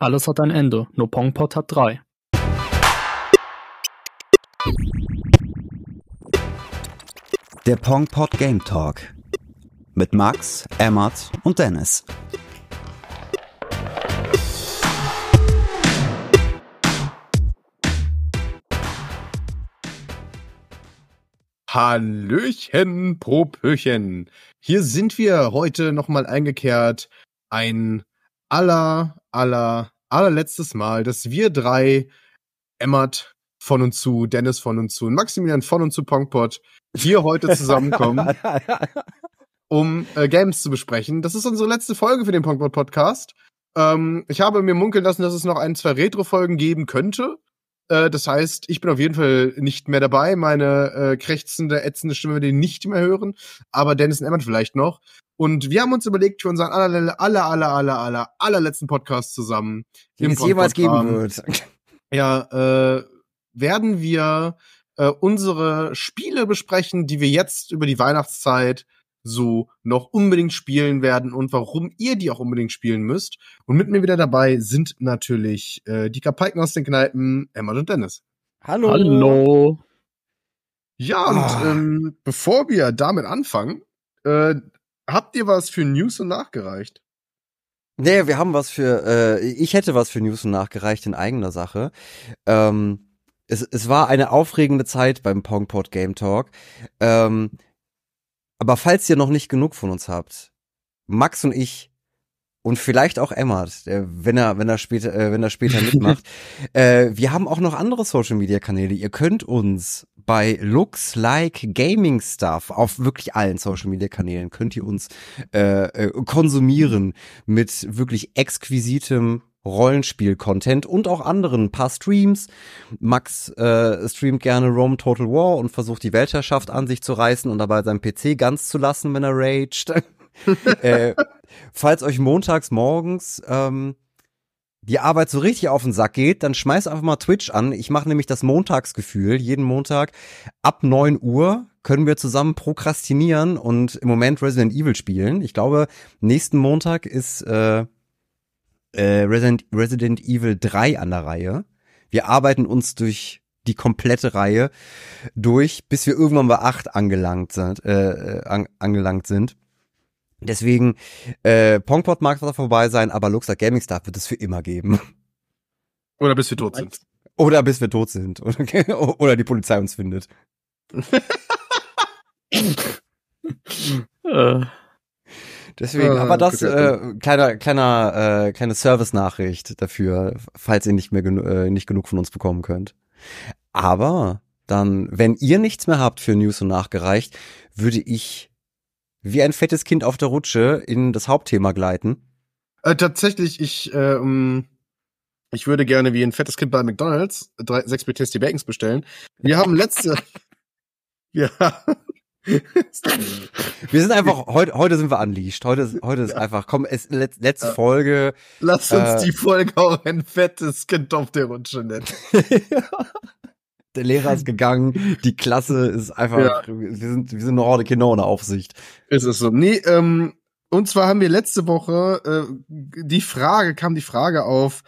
Alles hat ein Ende, nur Pongpot hat drei. Der Pongpot Game Talk mit Max, Emmert und Dennis. Hallöchen, Popöchen. Hier sind wir heute nochmal eingekehrt. Ein aller, aller, allerletztes Mal, dass wir drei, Emmert von und zu, Dennis von und zu und Maximilian von und zu Pongpot hier heute zusammenkommen, um äh, Games zu besprechen. Das ist unsere letzte Folge für den Pongpot Podcast. Ähm, ich habe mir munkeln lassen, dass es noch ein, zwei Retro-Folgen geben könnte. Äh, das heißt, ich bin auf jeden Fall nicht mehr dabei. Meine äh, krächzende, ätzende Stimme wird ihr nicht mehr hören. Aber Dennis und Emmert vielleicht noch. Und wir haben uns überlegt, für unseren aller, aller, aller, aller, aller, allerletzten Podcast zusammen, den es jemals geben wird, ja, äh, werden wir äh, unsere Spiele besprechen, die wir jetzt über die Weihnachtszeit so noch unbedingt spielen werden und warum ihr die auch unbedingt spielen müsst. Und mit mir wieder dabei sind natürlich äh, die Kapaiken aus den Kneipen, Emma und Dennis. Hallo. Hallo. Ja, und ah. ähm, bevor wir damit anfangen, äh, habt ihr was für News und nachgereicht? Nee, wir haben was für, äh, ich hätte was für News und nachgereicht in eigener Sache. Ähm, es, es war eine aufregende Zeit beim Pongpot Game Talk. Ähm, aber falls ihr noch nicht genug von uns habt, Max und ich und vielleicht auch Emmert, wenn er wenn er später äh, wenn er später mitmacht, äh, wir haben auch noch andere Social Media Kanäle. Ihr könnt uns bei Looks Like Gaming Stuff auf wirklich allen Social Media Kanälen könnt ihr uns äh, äh, konsumieren mit wirklich exquisitem Rollenspiel-Content und auch anderen paar Streams. Max äh, streamt gerne Rome Total War und versucht die Weltherrschaft an sich zu reißen und dabei seinen PC ganz zu lassen, wenn er raged. äh, falls euch montags morgens ähm, die Arbeit so richtig auf den Sack geht, dann schmeißt einfach mal Twitch an. Ich mache nämlich das Montagsgefühl. Jeden Montag ab neun Uhr können wir zusammen prokrastinieren und im Moment Resident Evil spielen. Ich glaube, nächsten Montag ist äh, äh, Resident, Resident Evil 3 an der Reihe. Wir arbeiten uns durch die komplette Reihe durch, bis wir irgendwann bei 8 angelangt sind. Äh, an, angelangt sind. Deswegen, äh, Pongpot mag zwar vorbei sein, aber Luxor Gaming Stuff wird es für immer geben. Oder bis wir tot sind. Oder bis wir tot sind. Oder, oder die Polizei uns findet. äh. Deswegen, ah, aber das äh, kleiner kleiner äh, kleine Service-Nachricht dafür, falls ihr nicht mehr genu äh, nicht genug von uns bekommen könnt. Aber dann, wenn ihr nichts mehr habt für News und nachgereicht, würde ich wie ein fettes Kind auf der Rutsche in das Hauptthema gleiten. Äh, tatsächlich, ich ähm, ich würde gerne wie ein fettes Kind bei McDonald's drei, sechs Tasty Bacons bestellen. Wir haben letzte wir, wir sind einfach, heute, heute sind wir unleashed. Heute, heute ist ja. einfach, komm, es, letzte ja. Folge. Lass uns äh, die Folge auch ein fettes Kind auf der Rutsche nennen. der Lehrer ist gegangen, die Klasse ist einfach, ja. wir sind, wir sind noch die Kinder ohne Aufsicht. Ist es so. Nee, ähm, und zwar haben wir letzte Woche, äh, die Frage, kam die Frage auf,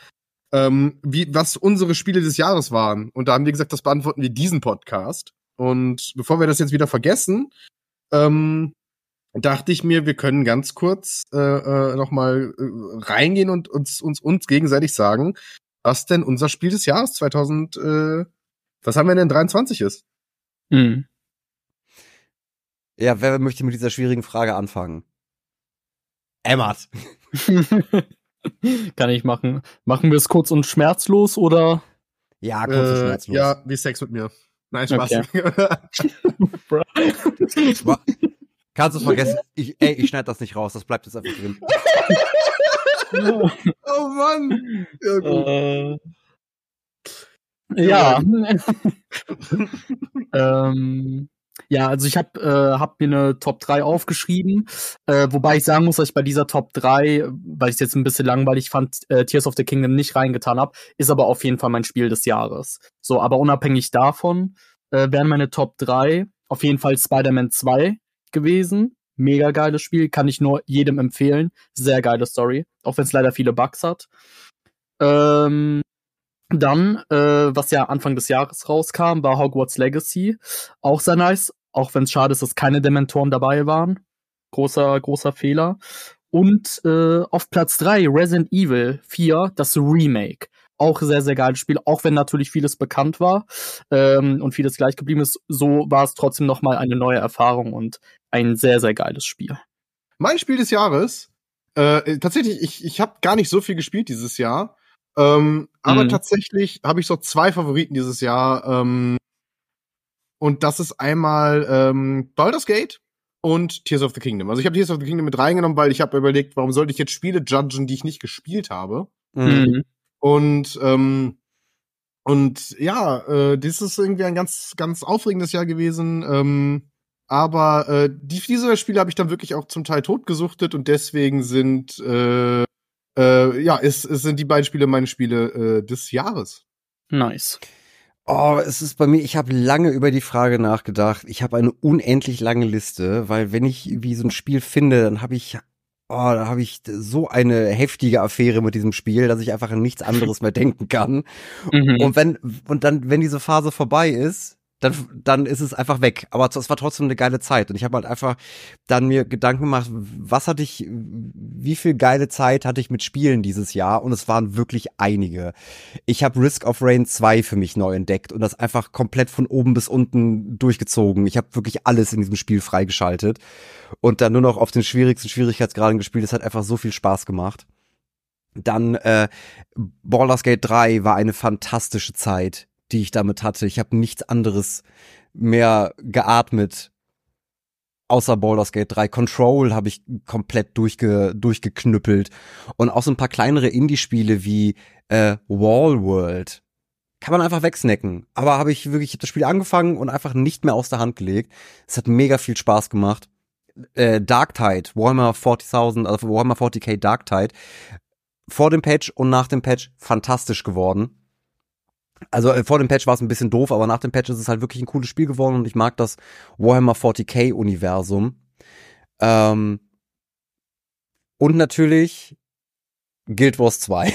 ähm, wie, was unsere Spiele des Jahres waren. Und da haben wir gesagt, das beantworten wir diesen Podcast. Und bevor wir das jetzt wieder vergessen, ähm, dachte ich mir, wir können ganz kurz äh, äh, noch mal äh, reingehen und uns, uns uns gegenseitig sagen, was denn unser Spiel des Jahres 2000, äh, was haben wir denn 23 ist. Mhm. Ja, wer möchte mit dieser schwierigen Frage anfangen? Emmert. Kann ich machen. Machen wir es kurz und schmerzlos oder? Ja, kurz und äh, schmerzlos. Ja, wie Sex mit mir. Nein, Spaß. Okay. Kannst du vergessen? Ich, ey, ich schneide das nicht raus, das bleibt jetzt einfach drin. oh Mann! Ja, gut. Äh, ja. ähm, ja, also ich habe äh, hab mir eine Top 3 aufgeschrieben, äh, wobei ich sagen muss, dass ich bei dieser Top 3, weil ich es jetzt ein bisschen langweilig fand, äh, Tears of the Kingdom nicht reingetan habe, ist aber auf jeden Fall mein Spiel des Jahres. So, aber unabhängig davon äh, wären meine Top 3 auf jeden Fall Spider-Man 2 gewesen. Mega geiles Spiel, kann ich nur jedem empfehlen. Sehr geile Story, auch wenn es leider viele Bugs hat. Ähm, dann, äh, was ja Anfang des Jahres rauskam, war Hogwarts Legacy. Auch sehr nice, auch wenn es schade ist, dass keine Dementoren dabei waren. Großer, großer Fehler. Und äh, auf Platz drei Resident Evil 4, das Remake. Auch sehr, sehr geiles Spiel, auch wenn natürlich vieles bekannt war ähm, und vieles gleich geblieben ist. So war es trotzdem nochmal eine neue Erfahrung und ein sehr, sehr geiles Spiel. Mein Spiel des Jahres, äh, tatsächlich, ich, ich habe gar nicht so viel gespielt dieses Jahr. Ähm, aber Mhm. tatsächlich habe ich so zwei Favoriten dieses Jahr. Ähm, und das ist einmal ähm, Baldur's Gate und Tears of the Kingdom. Also ich habe Tears of the Kingdom mit reingenommen, weil ich habe überlegt, warum sollte ich jetzt Spiele judgen, die ich nicht gespielt habe. Mhm. Und ähm, und ja, äh, das ist irgendwie ein ganz ganz aufregendes Jahr gewesen. Ähm, aber äh, die, diese Spiele habe ich dann wirklich auch zum Teil totgesuchtet und deswegen sind äh, äh, ja, es, es sind die beiden Spiele meine Spiele äh, des Jahres. Nice. Oh, es ist bei mir, ich habe lange über die Frage nachgedacht. Ich habe eine unendlich lange Liste, weil wenn ich wie so ein Spiel finde, dann habe ich, oh, da habe ich so eine heftige Affäre mit diesem Spiel, dass ich einfach an nichts anderes mehr denken kann. Mhm. Und wenn, und dann, wenn diese Phase vorbei ist, dann, dann ist es einfach weg. Aber es war trotzdem eine geile Zeit. Und ich habe halt einfach dann mir Gedanken gemacht, was hatte ich, wie viel geile Zeit hatte ich mit Spielen dieses Jahr? Und es waren wirklich einige. Ich habe Risk of Rain 2 für mich neu entdeckt und das einfach komplett von oben bis unten durchgezogen. Ich habe wirklich alles in diesem Spiel freigeschaltet und dann nur noch auf den schwierigsten Schwierigkeitsgraden gespielt. Es hat einfach so viel Spaß gemacht. Dann äh, Baldur's Gate 3 war eine fantastische Zeit, die ich damit hatte. Ich habe nichts anderes mehr geatmet außer Baldur's Gate 3. Control habe ich komplett durchge durchgeknüppelt und auch so ein paar kleinere Indie-Spiele wie äh, Wall World kann man einfach wegsnacken. Aber habe ich wirklich ich hab das Spiel angefangen und einfach nicht mehr aus der Hand gelegt. Es hat mega viel Spaß gemacht. Äh, Darktide, Warhammer 40.000, also Warhammer 40k Darktide, vor dem Patch und nach dem Patch fantastisch geworden. Also äh, vor dem Patch war es ein bisschen doof, aber nach dem Patch ist es halt wirklich ein cooles Spiel geworden und ich mag das Warhammer 40k Universum. Ähm, und natürlich Guild Wars 2.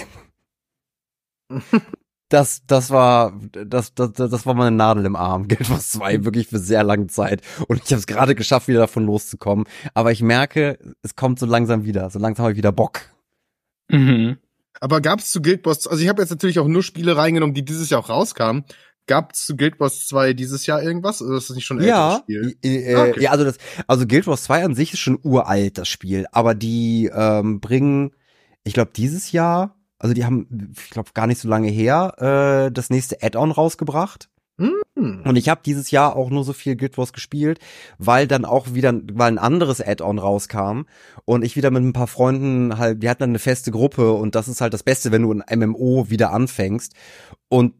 Das, das war, das, das, das war meine Nadel im Arm. Guild Wars 2 wirklich für sehr lange Zeit. Und ich habe es gerade geschafft, wieder davon loszukommen. Aber ich merke, es kommt so langsam wieder. So langsam habe ich wieder Bock. Mhm. Aber gab es zu Guild Wars, also ich habe jetzt natürlich auch nur Spiele reingenommen, die dieses Jahr auch rauskamen. Gab es zu Guild Wars 2 dieses Jahr irgendwas? Oder ist das nicht schon ein älteres Ja, Spiel? äh, äh, Okay. ja, also das, also Guild Wars 2 an sich ist schon uralt, das Spiel. Aber die ähm, bringen, ich glaube, dieses Jahr, also die haben, ich glaube, gar nicht so lange her, äh, das nächste Add-on rausgebracht. Hm. Und ich habe dieses Jahr auch nur so viel Guild Wars gespielt, weil dann auch wieder, weil ein anderes Add-on rauskam und ich wieder mit ein paar Freunden halt, die hatten dann eine feste Gruppe und das ist halt das Beste, wenn du ein MMO wieder anfängst und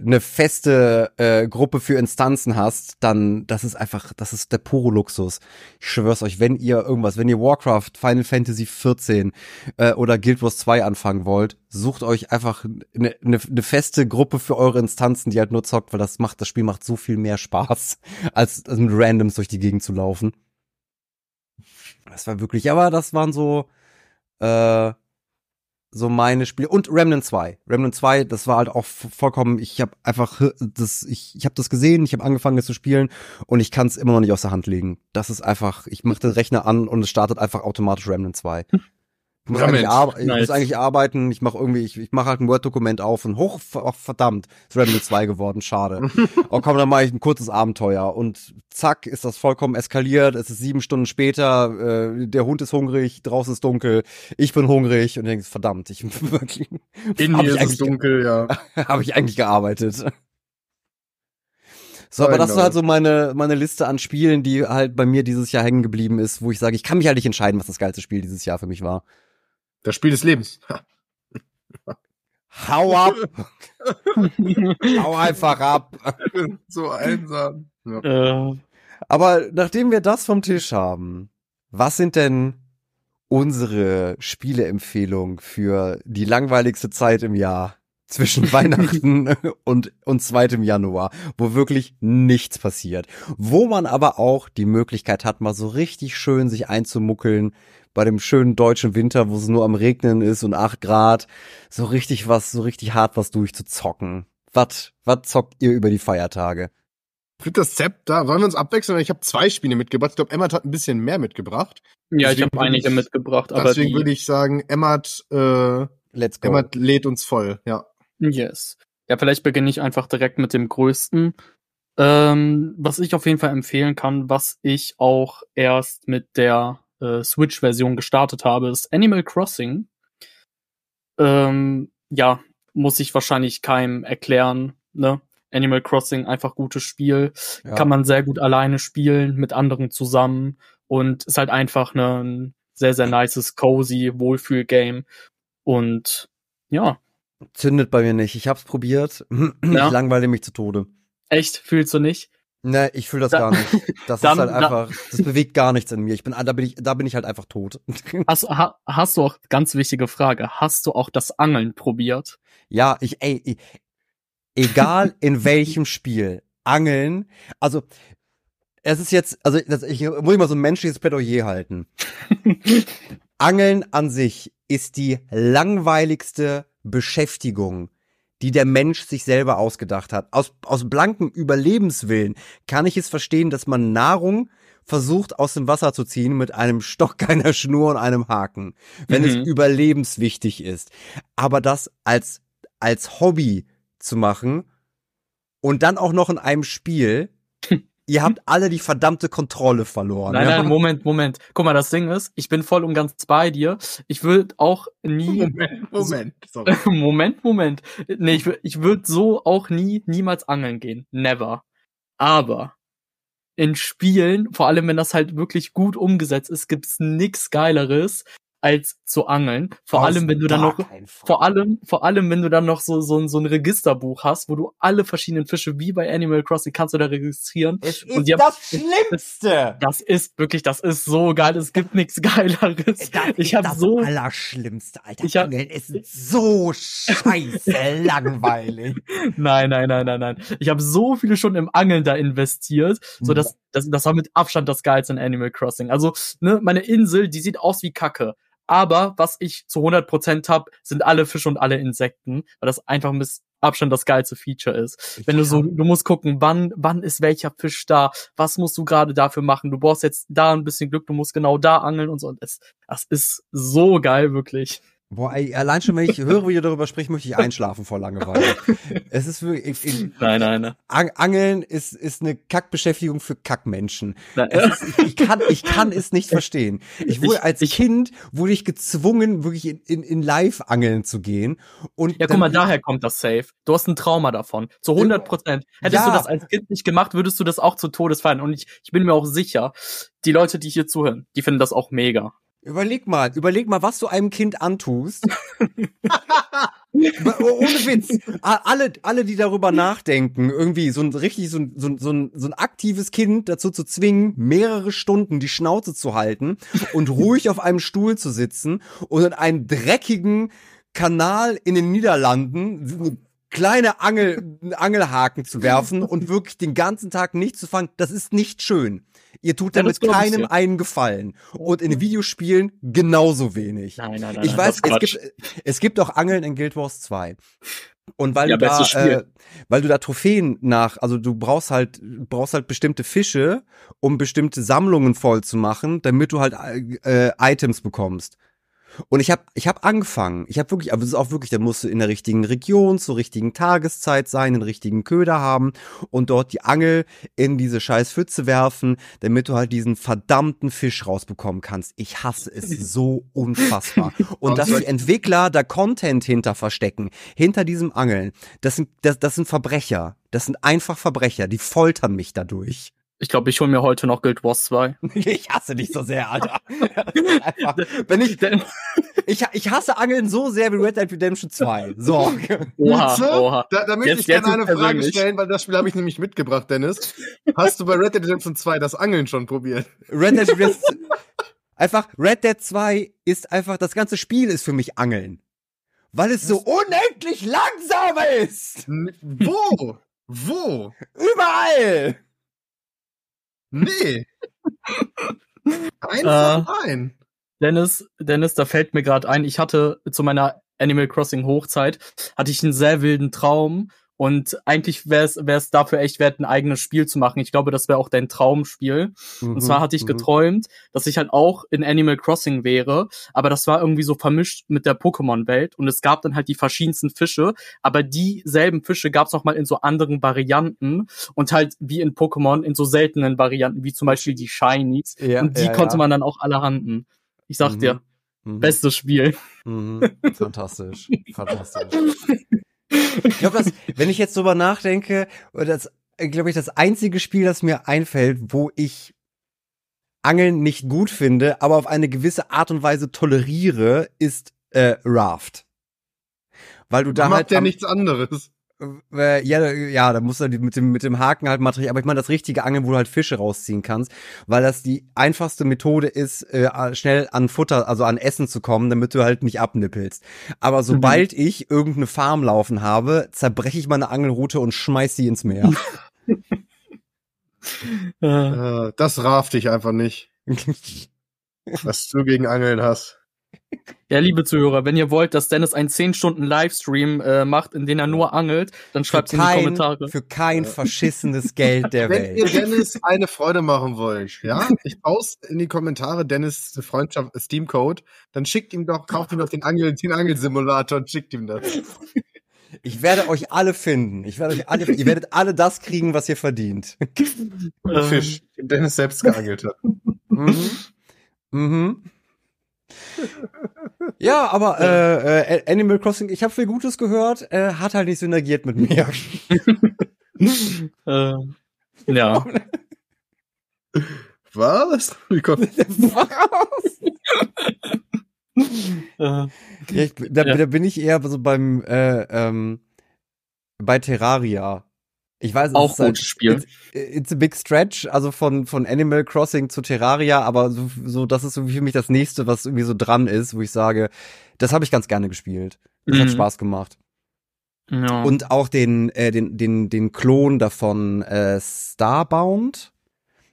eine feste äh, Gruppe für Instanzen hast, dann das ist einfach, das ist der pure Luxus. Ich schwör's euch, wenn ihr irgendwas, wenn ihr Warcraft, Final Fantasy 14 äh, oder Guild Wars 2 anfangen wollt, sucht euch einfach eine ne, ne feste Gruppe für eure Instanzen, die halt nur zockt, weil das macht, das Spiel macht so viel mehr Spaß, als, als mit Randoms durch die Gegend zu laufen. Das war wirklich, aber das waren so, äh, so meine Spiele und Remnant 2. Remnant 2, das war halt auch vollkommen, ich habe einfach das ich ich habe das gesehen, ich habe angefangen es zu spielen und ich kann es immer noch nicht aus der Hand legen. Das ist einfach, ich mache den Rechner an und es startet einfach automatisch Remnant 2. Ich muss, eigentlich, arbe ich muss eigentlich arbeiten, ich mache irgendwie, ich, ich mache halt ein Word-Dokument auf und hoch, ach, verdammt, ist Remnant 2 geworden, schade. oh komm, dann mache ich ein kurzes Abenteuer und zack, ist das vollkommen eskaliert, es ist sieben Stunden später, äh, der Hund ist hungrig, draußen ist dunkel, ich bin hungrig und denkst, verdammt, ich wirklich, In mir ist es dunkel, ja. habe ich eigentlich gearbeitet. So, aber das ist know. halt so meine, meine Liste an Spielen, die halt bei mir dieses Jahr hängen geblieben ist, wo ich sage, ich kann mich halt nicht entscheiden, was das geilste Spiel dieses Jahr für mich war. Das Spiel des Lebens. Hau ab! Hau einfach ab! so einsam. Ja. äh, Aber nachdem wir das vom Tisch haben, was sind denn unsere Spieleempfehlungen für die langweiligste Zeit im Jahr? Zwischen Weihnachten und, und 2. Januar, wo wirklich nichts passiert. Wo man aber auch die Möglichkeit hat, mal so richtig schön sich einzumuckeln bei dem schönen deutschen Winter, wo es nur am Regnen ist und 8 Grad, so richtig was, so richtig hart was durchzuzocken. Was, was zockt ihr über die Feiertage? Ich das Zepter, wollen wir uns abwechseln? Ich habe zwei Spiele mitgebracht. Ich glaube, Emma hat ein bisschen mehr mitgebracht. Ja, ich Deswegen habe einige ich- mitgebracht, aber Deswegen würde ich sagen, Emma, äh, Let's go. Emma lädt uns voll. Ja. Yes. Ja, vielleicht beginne ich einfach direkt mit dem größten. Ähm, was ich auf jeden Fall empfehlen kann, was ich auch erst mit der äh, Switch-Version gestartet habe, ist Animal Crossing. Ähm, ja, muss ich wahrscheinlich keinem erklären, ne? Animal Crossing, einfach gutes Spiel. Ja. Kann man sehr gut alleine spielen, mit anderen zusammen. Und ist halt einfach ne, ein sehr, sehr nices, cozy Wohlfühl-Game. Und ja, Zündet bei mir nicht. Ich hab's probiert. Ja. Ich langweile mich zu Tode. echt, fühlst du nicht? Ne, ich fühle das Da- gar nicht. Das Dann- ist halt einfach, das bewegt gar nichts in mir. Ich bin, da bin ich, da bin ich halt einfach tot. Hast, ha, hast du auch, ganz wichtige Frage, hast du auch das Angeln probiert? Ja, ich, ey, ich, egal in welchem Spiel, Angeln, also, es ist jetzt, also, das, ich muss ich mal so ein menschliches Plädoyer halten. Angeln an sich ist die langweiligste Beschäftigung, die der Mensch sich selber ausgedacht hat. Aus, aus blankem Überlebenswillen kann ich es verstehen, dass man Nahrung versucht aus dem Wasser zu ziehen mit einem Stock, einer Schnur und einem Haken, wenn Mhm. es überlebenswichtig ist. Aber das als, als Hobby zu machen und dann auch noch in einem Spiel, ihr habt alle die verdammte Kontrolle verloren. Nein, ja? nein, Moment, Moment. Guck mal, das Ding ist, ich bin voll und ganz bei dir. Ich würde auch nie. Moment, Moment. Sorry. Moment, Moment. Nee, ich, ich würde so auch nie, niemals angeln gehen. Never. Aber in Spielen, vor allem wenn das halt wirklich gut umgesetzt ist, gibt's nix Geileres als zu angeln. Vor Aus allem, wenn du dann noch. Vor allem, vor allem, wenn du dann noch so, so, ein- so ein Registerbuch hast, wo du alle verschiedenen Fische wie bei Animal Crossing kannst du da registrieren. Es Und ist haben- das Schlimmste. Das ist wirklich, das ist so geil. Es gibt nichts Geileres. Das Ich habe das so, Allerschlimmste, Alter. Ich hab- Angeln ist so scheiße langweilig. nein, nein, nein, nein, nein. Ich habe so viele schon im Angeln da investiert. So, das, das, das war mit Abstand das Geilste in Animal Crossing. Also, ne, meine Insel, die sieht aus wie Kacke. Aber was ich zu 100% hab, sind alle Fische und alle Insekten, weil das einfach mit Abstand das geilste Feature ist. Wenn du so, du musst gucken, wann, wann ist welcher Fisch da, was musst du gerade dafür machen, du brauchst jetzt da ein bisschen Glück, du musst genau da angeln und so. Und es, das ist so geil, wirklich. Boah, allein schon, wenn ich höre, wie ihr darüber spricht, möchte ich einschlafen vor Langeweile. es ist wirklich, ich, ich, Nein, nein, nein. Ang- Angeln ist, ist eine Kackbeschäftigung für Kackmenschen. ist, ich, ich, kann, ich kann es nicht verstehen. Ich wurde als Kind wurde ich gezwungen, wirklich in, in, in Live-Angeln zu gehen. Und Ja, guck dann- mal, daher kommt das Safe. Du hast ein Trauma davon. Zu 100 Prozent. Hättest Ja. du das als Kind nicht gemacht, würdest du das auch zu Todes feiern. Und ich, ich bin mir auch sicher, die Leute, die hier zuhören, die finden das auch mega. Überleg mal, überleg mal, was du einem Kind antust. Oh, Ohne Witz. Alle, alle, die darüber nachdenken, irgendwie so ein richtig, so ein, so ein, so ein, aktives Kind dazu zu zwingen, mehrere Stunden die Schnauze zu halten und ruhig auf einem Stuhl zu sitzen und in einen dreckigen Kanal in den Niederlanden kleine Angel, Angelhaken zu werfen und wirklich den ganzen Tag nicht zu fangen, das ist nicht schön. Ihr tut Ja, damit keinem dir. einen Gefallen. Und in Videospielen genauso wenig. Nein, nein, nein. Ich nein, weiß, es gibt, es gibt auch Angeln in Guild Wars 2. Und weil Ja, du da, äh, weil du da Trophäen nach, also du brauchst halt, brauchst halt bestimmte Fische, um bestimmte Sammlungen voll zu machen, damit du halt äh, Items bekommst. Und ich habe ich hab angefangen. Ich habe wirklich, aber es ist auch wirklich, da musst du in der richtigen Region, zur richtigen Tageszeit sein, den richtigen Köder haben und dort die Angel in diese scheiß Pfütze werfen, damit du halt diesen verdammten Fisch rausbekommen kannst. Ich hasse es so unfassbar. Und dass die Entwickler da Content hinter verstecken, hinter diesem Angeln, das sind, das, das sind Verbrecher. Das sind einfach Verbrecher, die foltern mich dadurch. Ich glaube, ich hole mir heute noch Guild Wars 2. Ich hasse dich so sehr, Alter. Einfach, wenn ich, ich, ich hasse Angeln so sehr wie Red Dead Redemption 2. So. Oha, oha. Da, da möchte Jetzt- ich gerne eine Frage persönlich. stellen, weil das Spiel habe ich nämlich mitgebracht, Dennis. Hast du bei Red Dead Redemption 2 das Angeln schon probiert? Red Dead Redemption. Einfach, Red Dead 2 ist einfach, das ganze Spiel ist für mich Angeln. Weil es so unendlich langsam ist! Wo? Wo? Überall! Nee. Eins Äh. rein. Dennis, Dennis, da fällt mir gerade ein, ich hatte zu meiner Animal Crossing Hochzeit, hatte ich einen sehr wilden Traum und eigentlich wäre es dafür echt wert, ein eigenes Spiel zu machen. Ich glaube, das wäre auch dein Traumspiel. Mhm, Und zwar hatte ich geträumt, dass ich halt auch in Animal Crossing wäre, aber das war irgendwie so vermischt mit der Pokémon-Welt und es gab dann halt die verschiedensten Fische, aber dieselben Fische gab es auch mal in so anderen Varianten und halt wie in Pokémon in so seltenen Varianten, wie zum Beispiel die Shinies. Ja, und die ja, konnte ja. man dann auch alle handen. Ich sag Mhm. dir, Mhm. bestes Spiel. Mhm. Fantastisch. Fantastisch. Ich glaube, wenn ich jetzt drüber nachdenke, das, glaube ich, das einzige Spiel, das mir einfällt, wo ich Angeln nicht gut finde, aber auf eine gewisse Art und Weise toleriere, ist äh, Raft. Weil du da macht halt ja am- nichts anderes. Äh, ja, ja, da musst du mit dem, mit dem Haken halt Material, aber ich meine das richtige Angeln, wo du halt Fische rausziehen kannst, weil das die einfachste Methode ist, äh, schnell an Futter, also an Essen zu kommen, damit du halt nicht abnippelst. Aber sobald ich irgendeine Farm laufen habe, zerbreche ich meine Angelrute und schmeiß sie ins Meer. Äh, Äh, das raft dich einfach nicht, was du gegen Angeln hast. Ja, liebe Zuhörer, wenn ihr wollt, dass Dennis einen 10 Stunden Livestream äh, macht, in den er nur angelt, dann schreibt in die kein, Kommentare. für kein verschissenes Geld der Wenn ihr Welt. Dennis eine Freude machen wollt, ja, ich poste in die Kommentare Dennis Freundschaft Steam Code, dann schickt ihm doch, kauft ihm doch den Angel, den Angelsimulator und schickt ihm das. Ich werde euch alle finden. Ich werde euch alle, ihr werdet alle das kriegen, was ihr verdient. Fisch, den Dennis selbst geangelt hat. Mhm. Mhm. Ja, aber äh, äh, Animal Crossing, ich habe viel Gutes gehört, äh, hat halt nicht synergiert mit mir. Äh, ja. Was? Wie kommt Was? Äh, Ja, ich, da, Ja. da bin ich eher so beim äh, ähm, bei Terraria. Ich weiß, es Auch ist halt- gutes Spiel. It's, it's a big stretch, also von von Animal Crossing zu Terraria, aber so, so das ist so für mich das nächste, was irgendwie so dran ist, wo ich sage, das habe ich ganz gerne gespielt. Das hat Mhm. Spaß gemacht. ja. Und auch den, äh, den, den, den Klon davon, äh, Starbound.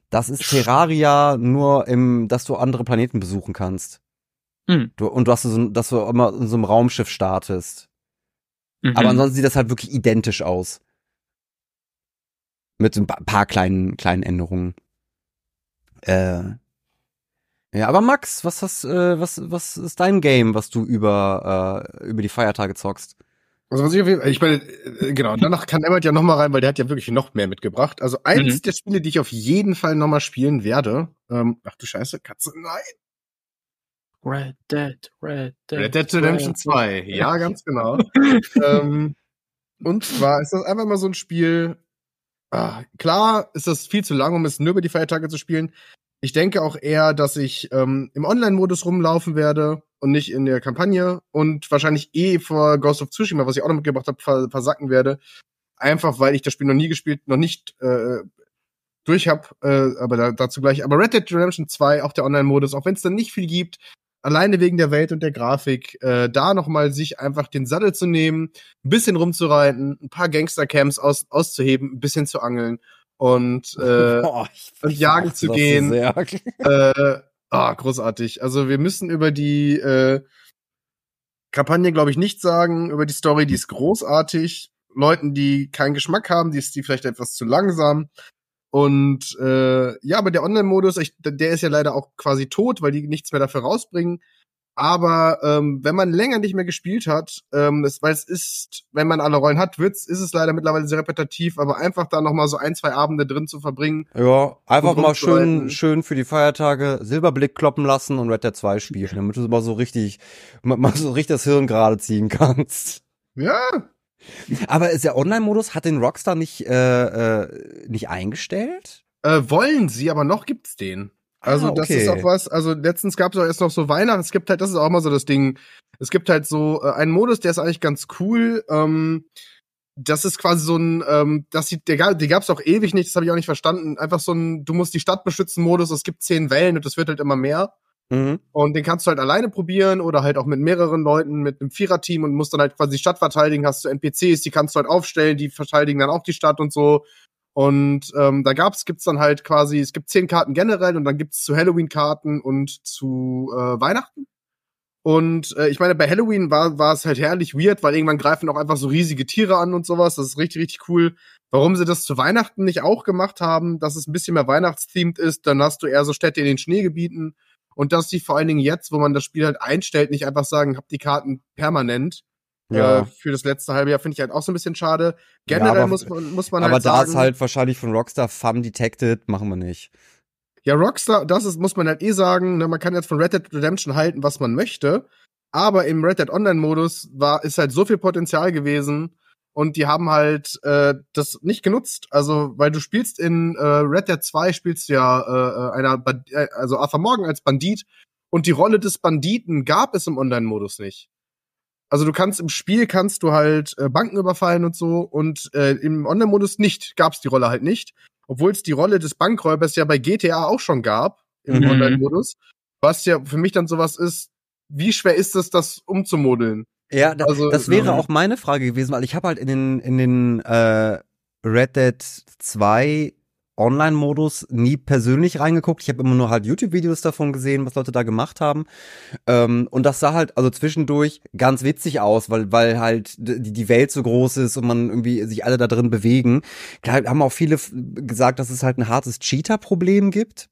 Das ist Terraria nur im, dass du andere Planeten besuchen kannst. Mhm. Du, und du hast so, dass du immer in so einem Raumschiff startest. Mhm. Aber ansonsten sieht das halt wirklich identisch aus. Mit ein pa- paar kleinen, kleinen Änderungen. Äh. Ja, aber Max, was hast, äh, was, was ist dein Game, was du über, äh, über die Feiertage zockst? Also was ich, auf jeden Fall- ich meine, äh, genau, danach kann Emmett ja noch mal rein, weil der hat ja wirklich noch mehr mitgebracht. Also eins Mhm. der Spiele, die ich auf jeden Fall noch mal spielen werde. Ähm, ach du Scheiße, Katze, nein. Red Dead, Red Dead. Red Dead Redemption Red 2, ja, ganz genau. ähm, und zwar ist das einfach mal so ein Spiel. Ah, klar ist das viel zu lang, um es nur über die Feiertage zu spielen. Ich denke auch eher, dass ich ähm, im Online-Modus rumlaufen werde und nicht in der Kampagne und wahrscheinlich eh vor Ghost of Tsushima, was ich auch noch mitgebracht habe, vers versacken werde. Einfach weil ich das Spiel noch nie gespielt, noch nicht äh, durch hab, äh, aber da, dazu gleich. Aber Red Dead Redemption 2, auch der Online-Modus, auch wenn es dann nicht viel gibt, alleine wegen der Welt und der Grafik, äh, da nochmal sich einfach den Sattel zu nehmen, ein bisschen rumzureiten, ein paar Gangster-Camps aus, auszuheben, ein bisschen zu angeln und äh, Boah, und jagen zu gehen. Äh, ah, großartig. Also wir müssen über die äh, Kampagne, glaube ich, nicht sagen. Über die Story, die ist großartig. Leuten, die keinen Geschmack haben, die ist die vielleicht etwas zu langsam. Und äh, ja, aber der Online-Modus, der ist ja leider auch quasi tot, weil die nichts mehr dafür rausbringen. Aber ähm, wenn man länger nicht mehr gespielt hat, ähm, es, weil es ist, wenn man alle Rollen hat, wird's, ist es leider mittlerweile sehr repetitiv, aber einfach da noch mal so ein, zwei Abende drin zu verbringen, Ja, einfach mal schön, schön für die Feiertage Silberblick kloppen lassen und Red Dead 2 spielen, damit du mal so richtig, mal so richtig das Hirn gerade ziehen kannst. ja, Aber ist der Online-Modus, hat den Rockstar nicht, äh, äh, nicht eingestellt? Äh, wollen sie, aber noch gibt's den. Also Ah, das okay. ist auch was, also letztens gab's auch erst noch so Weihnachten, es gibt halt, das ist auch mal so das Ding, es gibt halt so äh, einen Modus, der ist eigentlich ganz cool, ähm, das ist quasi so ein, ähm, das sieht, der, ga- die gab's auch ewig nicht, das habe ich auch nicht verstanden, einfach so ein, du musst die Stadt beschützen Modus, es gibt zehn Wellen und es wird halt immer mehr Mhm. Und den kannst du halt alleine probieren oder halt auch mit mehreren Leuten, mit einem Viererteam und musst dann halt quasi die Stadt verteidigen. Hast du NPCs, die kannst du halt aufstellen, die verteidigen dann auch die Stadt und so. Und ähm, da gab's, gibt's dann halt quasi, es gibt zehn Karten generell und dann gibt's zu Halloween Karten und zu äh, Weihnachten. Und äh, ich meine, bei Halloween war war es halt herrlich weird, weil irgendwann greifen auch einfach so riesige Tiere an und sowas. Das ist richtig, richtig cool. Warum sie das zu Weihnachten nicht auch gemacht haben, dass es ein bisschen mehr weihnachtsthemed ist, dann hast du eher so Städte in den Schneegebieten und dass sie vor allen Dingen jetzt, wo man das Spiel halt einstellt, nicht einfach sagen, habt die Karten permanent. Ja. Äh, für das letzte halbe Jahr finde ich halt auch so ein bisschen schade. Generell Ja, aber- muss man muss man Aber halt da sagen, ist halt wahrscheinlich von Rockstar Fun Detected, machen wir nicht. Ja, Rockstar, das ist, muss man halt eh sagen, ne, man kann jetzt von Red Dead Redemption halten, was man möchte, aber im Red Dead Online-Modus war, ist halt so viel Potenzial gewesen und die haben halt äh, das nicht genutzt. Also, weil du spielst in äh, Red Dead 2 spielst du ja äh, äh, einer, Band- äh, also Arthur Morgan als Bandit und die Rolle des Banditen gab es im Online-Modus nicht. Also du kannst im Spiel kannst du halt äh, Banken überfallen und so und äh, im Online-Modus nicht, gab's die Rolle halt nicht obwohl es die Rolle des Bankräubers ja bei GTA auch schon gab im Mhm. Online-Modus, was ja für mich dann sowas ist, wie schwer ist es, das umzumodeln? Ja, da, Also, das wäre ja. auch meine Frage gewesen, weil ich habe halt in den in den äh, Red Dead 2 Online-Modus nie persönlich reingeguckt. Ich habe immer nur halt YouTube-Videos davon gesehen, was Leute da gemacht haben. Ähm, und das sah halt also zwischendurch ganz witzig aus, weil weil halt die, die Welt so groß ist und man irgendwie sich alle da drin bewegen. Klar, haben auch viele gesagt, dass es halt ein hartes Cheater-Problem gibt.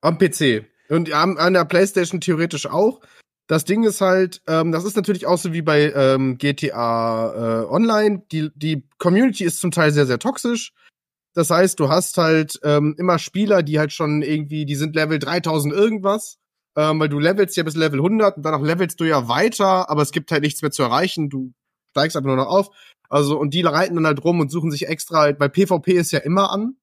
Am PC. Und an der Playstation theoretisch auch. Das Ding ist halt, ähm, das ist natürlich auch so wie bei ähm, GTA äh, Online. Die, die Community ist zum Teil sehr, sehr toxisch. Das heißt, du hast halt ähm, immer Spieler, die halt schon irgendwie, die sind Level 3000 irgendwas, ähm, weil du levelst ja bis Level 100 und danach levelst du ja weiter, aber es gibt halt nichts mehr zu erreichen. Du steigst einfach nur noch auf. Also, und die reiten dann halt rum und suchen sich extra halt, weil PvP ist ja immer an.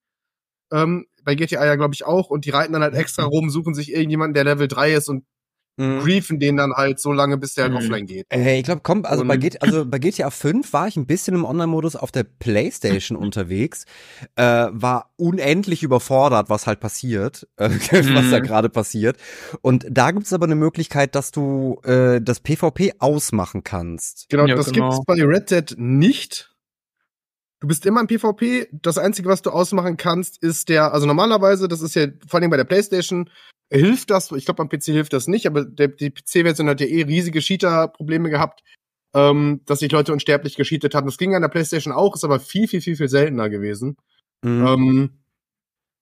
Ähm, bei GTA ja, glaube ich, auch. Und die reiten dann halt extra rum, suchen sich irgendjemanden, der Level 3 ist und briefen den dann halt so lange, bis der halt Mhm. offline geht. Hey, ich glaube, komm, also bei, also bei GTA 5 war ich ein bisschen im Online-Modus auf der Playstation unterwegs, äh, war unendlich überfordert, was halt passiert, äh, was da Mhm. gerade passiert. Und da gibt es aber eine Möglichkeit, dass du äh, das PvP ausmachen kannst. Genau, Ja, das genau. gibt's bei Red Dead nicht. Du bist immer im PvP. Das Einzige, was du ausmachen kannst, ist der, also normalerweise, das ist ja vor allem bei der Playstation, hilft das, ich glaube, beim PC hilft das nicht, aber der, die PC-Version hat ja eh riesige Cheater-Probleme gehabt, ähm, dass sich Leute unsterblich gecheatet haben. Das ging an der Playstation auch, ist aber viel, viel, viel, viel seltener gewesen. Mhm. Ähm,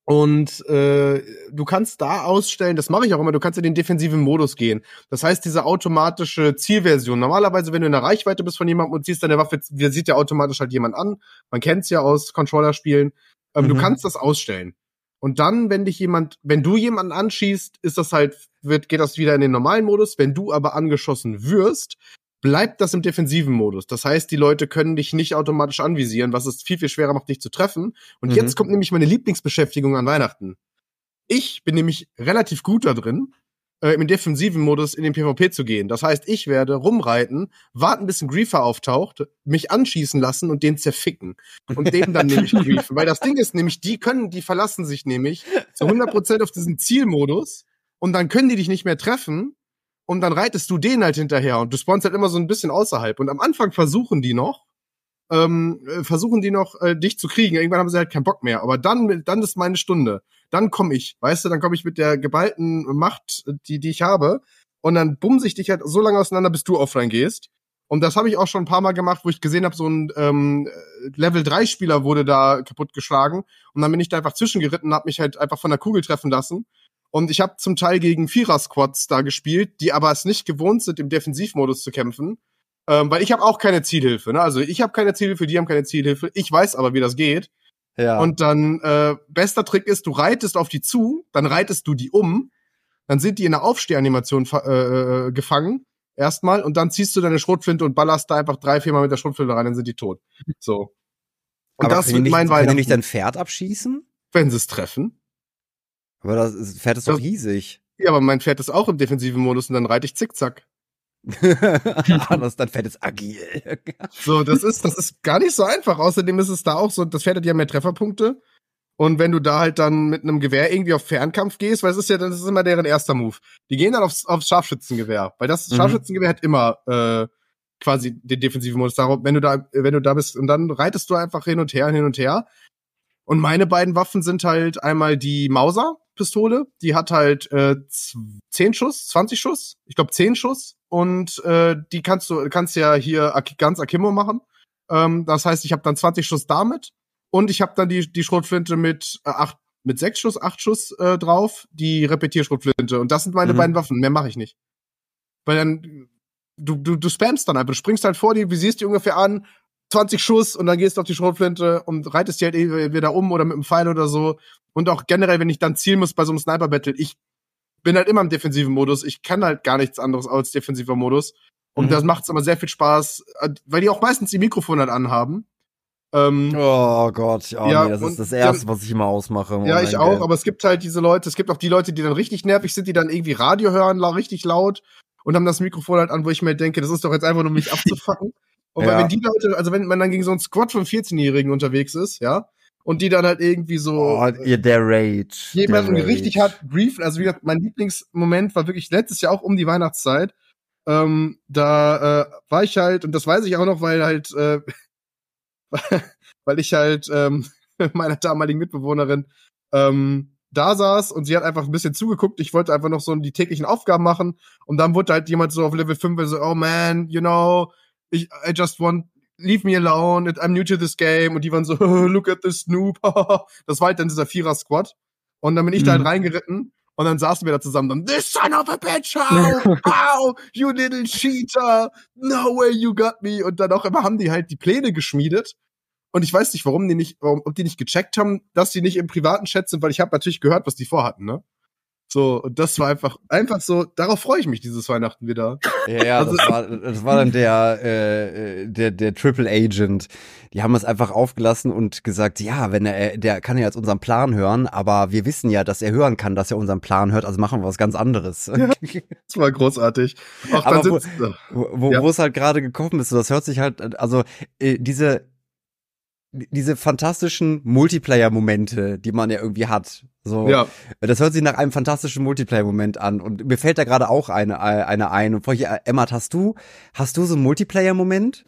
und äh, du kannst da ausstellen, das mache ich auch immer, du kannst in den defensiven Modus gehen. Das heißt, diese automatische Zielversion. Normalerweise, wenn du in der Reichweite bist von jemandem und ziehst deine Waffe, wir sieht ja automatisch halt jemand an. Man kennt's ja aus Controller-Spielen. Ähm, Du Mhm. kannst das ausstellen. Und dann, wenn dich jemand, wenn du jemanden anschießt, ist das halt, wird, geht das wieder in den normalen Modus. Wenn du aber angeschossen wirst, bleibt das im defensiven Modus. Das heißt, die Leute können dich nicht automatisch anvisieren, was es viel, viel schwerer macht, dich zu treffen. Und Mhm. jetzt kommt nämlich meine Lieblingsbeschäftigung an Weihnachten. Ich bin nämlich relativ gut da drin, äh, im defensiven Modus in den PvP zu gehen. Das heißt, ich werde rumreiten, warten, bis ein Griefer auftaucht, mich anschießen lassen und den zerficken. Und den dann nämlich griefen. Weil das Ding ist nämlich, die können, die verlassen sich nämlich zu 100% auf diesen Zielmodus und dann können die dich nicht mehr treffen und dann reitest du den halt hinterher und du spawnst halt immer so ein bisschen außerhalb. Und am Anfang versuchen die noch, ähm, äh, versuchen die noch, äh, dich zu kriegen. Irgendwann haben sie halt keinen Bock mehr. Aber dann, dann ist meine Stunde. Dann komme ich, weißt du, dann komme ich mit der geballten Macht, die, die ich habe. Und dann bumse ich dich halt so lange auseinander, bis du offline gehst. Und das habe ich auch schon ein paar Mal gemacht, wo ich gesehen habe, so ein ähm, Level 3 Spieler wurde da kaputtgeschlagen. Und dann bin ich da einfach zwischengeritten und habe mich halt einfach von der Kugel treffen lassen. Und ich habe zum Teil gegen Vierer-Squads da gespielt, die aber es nicht gewohnt sind, im Defensivmodus zu kämpfen. Ähm, weil ich habe auch keine Zielhilfe. Ne? Also ich habe keine Zielhilfe, die haben keine Zielhilfe. Ich weiß aber, wie das geht. ja. Und dann, äh, bester Trick ist, du reitest auf die zu, dann reitest du die um, dann sind die in der Aufstehanimation fa- äh, äh, gefangen, erstmal, und dann ziehst du deine Schrotflinte und ballerst da einfach drei, viermal mit der Schrotflinte rein, dann sind die tot. So. Und aber das wird mein können die Weihnachten, nicht dein Pferd abschießen? wenn sie es treffen. Aber das Pferd ist doch riesig. Ja, aber mein Pferd ist auch im defensiven Modus und dann reite ich zickzack. Das, dein Pferd ist agil. So, das ist, das ist gar nicht so einfach. Außerdem ist es da auch so, das Pferd hat ja mehr Trefferpunkte. Und wenn du da halt dann mit einem Gewehr irgendwie auf Fernkampf gehst, weil es ist ja, das ist immer deren erster Move. Die gehen dann aufs, aufs Scharfschützengewehr, weil das Mhm. Scharfschützengewehr hat immer äh, quasi den defensiven Modus. Darum, wenn du da, wenn du da bist, und dann reitest du einfach hin und her hin und her. Und meine beiden Waffen sind halt einmal die Mauser-Pistole, die hat halt äh, z- 10 Schuss, 20 Schuss, ich glaube 10 Schuss. Und äh, die kannst du kannst ja hier ganz Akimbo machen. Ähm, das heißt, ich habe dann 20 Schuss damit und ich habe dann die, die Schrotflinte mit äh, acht, mit sechs Schuss, acht Schuss äh, drauf, die Repetierschrotflinte. Und das sind meine Mhm. beiden Waffen. Mehr mache ich nicht. Weil dann, du, du, du spammst dann einfach. Du springst halt vor die, visierst die ungefähr an, 20 Schuss und dann gehst du auf die Schrotflinte und reitest die halt entweder um oder mit einem Pfeil oder so. Und auch generell, wenn ich dann zielen muss bei so einem Sniper-Battle, ich bin halt immer im defensiven Modus. Ich kann halt gar nichts anderes als defensiver Modus. Und Mhm. das macht immer sehr viel Spaß, äh, weil die auch meistens die Mikrofone halt anhaben. Ähm, Oh Gott, oh Ja, nee, das ist das Erste, was ich immer ausmache. Ja, ich auch, aber es gibt halt diese Leute, es gibt auch die Leute, die dann richtig nervig sind, die dann irgendwie Radio hören, richtig laut und haben das Mikrofon halt an, wo ich mir denke, das ist doch jetzt einfach nur mich abzufacken. Und weil Ja. wenn die Leute, also wenn man dann gegen so einen Squad von 14-Jährigen unterwegs ist, ja, und die dann halt irgendwie so Oh, ihr, der Rage. jemanden der richtig hart briefen, also wie gesagt, mein Lieblingsmoment war wirklich letztes Jahr auch um die Weihnachtszeit. Ähm, da äh, war ich halt, und das weiß ich auch noch, weil halt, äh, weil ich halt ähm, meiner damaligen Mitbewohnerin ähm, da saß und sie hat einfach ein bisschen zugeguckt. Ich wollte einfach noch so die täglichen Aufgaben machen und dann wurde halt jemand so auf Level 5 so, oh man, you know, ich, I just want, leave me alone, I'm new to this game. Und die waren so, look at this noob. das war halt dann dieser Vierer-Squad. Und dann bin ich da halt Mhm. reingeritten. Und dann saßen wir da zusammen dann, this son of a bitch, how, how, you little cheater, no way you got me. Und dann auch immer haben die halt die Pläne geschmiedet. Und ich weiß nicht, warum die nicht, warum, ob die nicht gecheckt haben, dass die nicht im privaten Chat sind, weil ich habe natürlich gehört, was die vorhatten, ne? So, und das war einfach, einfach so, darauf freue ich mich dieses Weihnachten wieder. Ja, ja Also- das, war, das war dann der, äh, äh, der, der Triple Agent. Die haben es einfach aufgelassen und gesagt, ja, wenn er, der kann ja jetzt unseren Plan hören, aber wir wissen ja, dass er hören kann, dass er unseren Plan hört, also machen wir was ganz anderes. Das war großartig. Auch Aber dann wo- sitzt, wo, wo, Ja. es halt gerade gekommen ist, so, das hört sich halt, also äh, diese diese fantastischen Multiplayer-Momente, die man ja irgendwie hat. So, ja, das hört sich nach einem fantastischen Multiplayer-Moment an. Und mir fällt da gerade auch eine, äh, eine ein. Und vorher, äh, Emma, hast du, hast du so einen Multiplayer-Moment?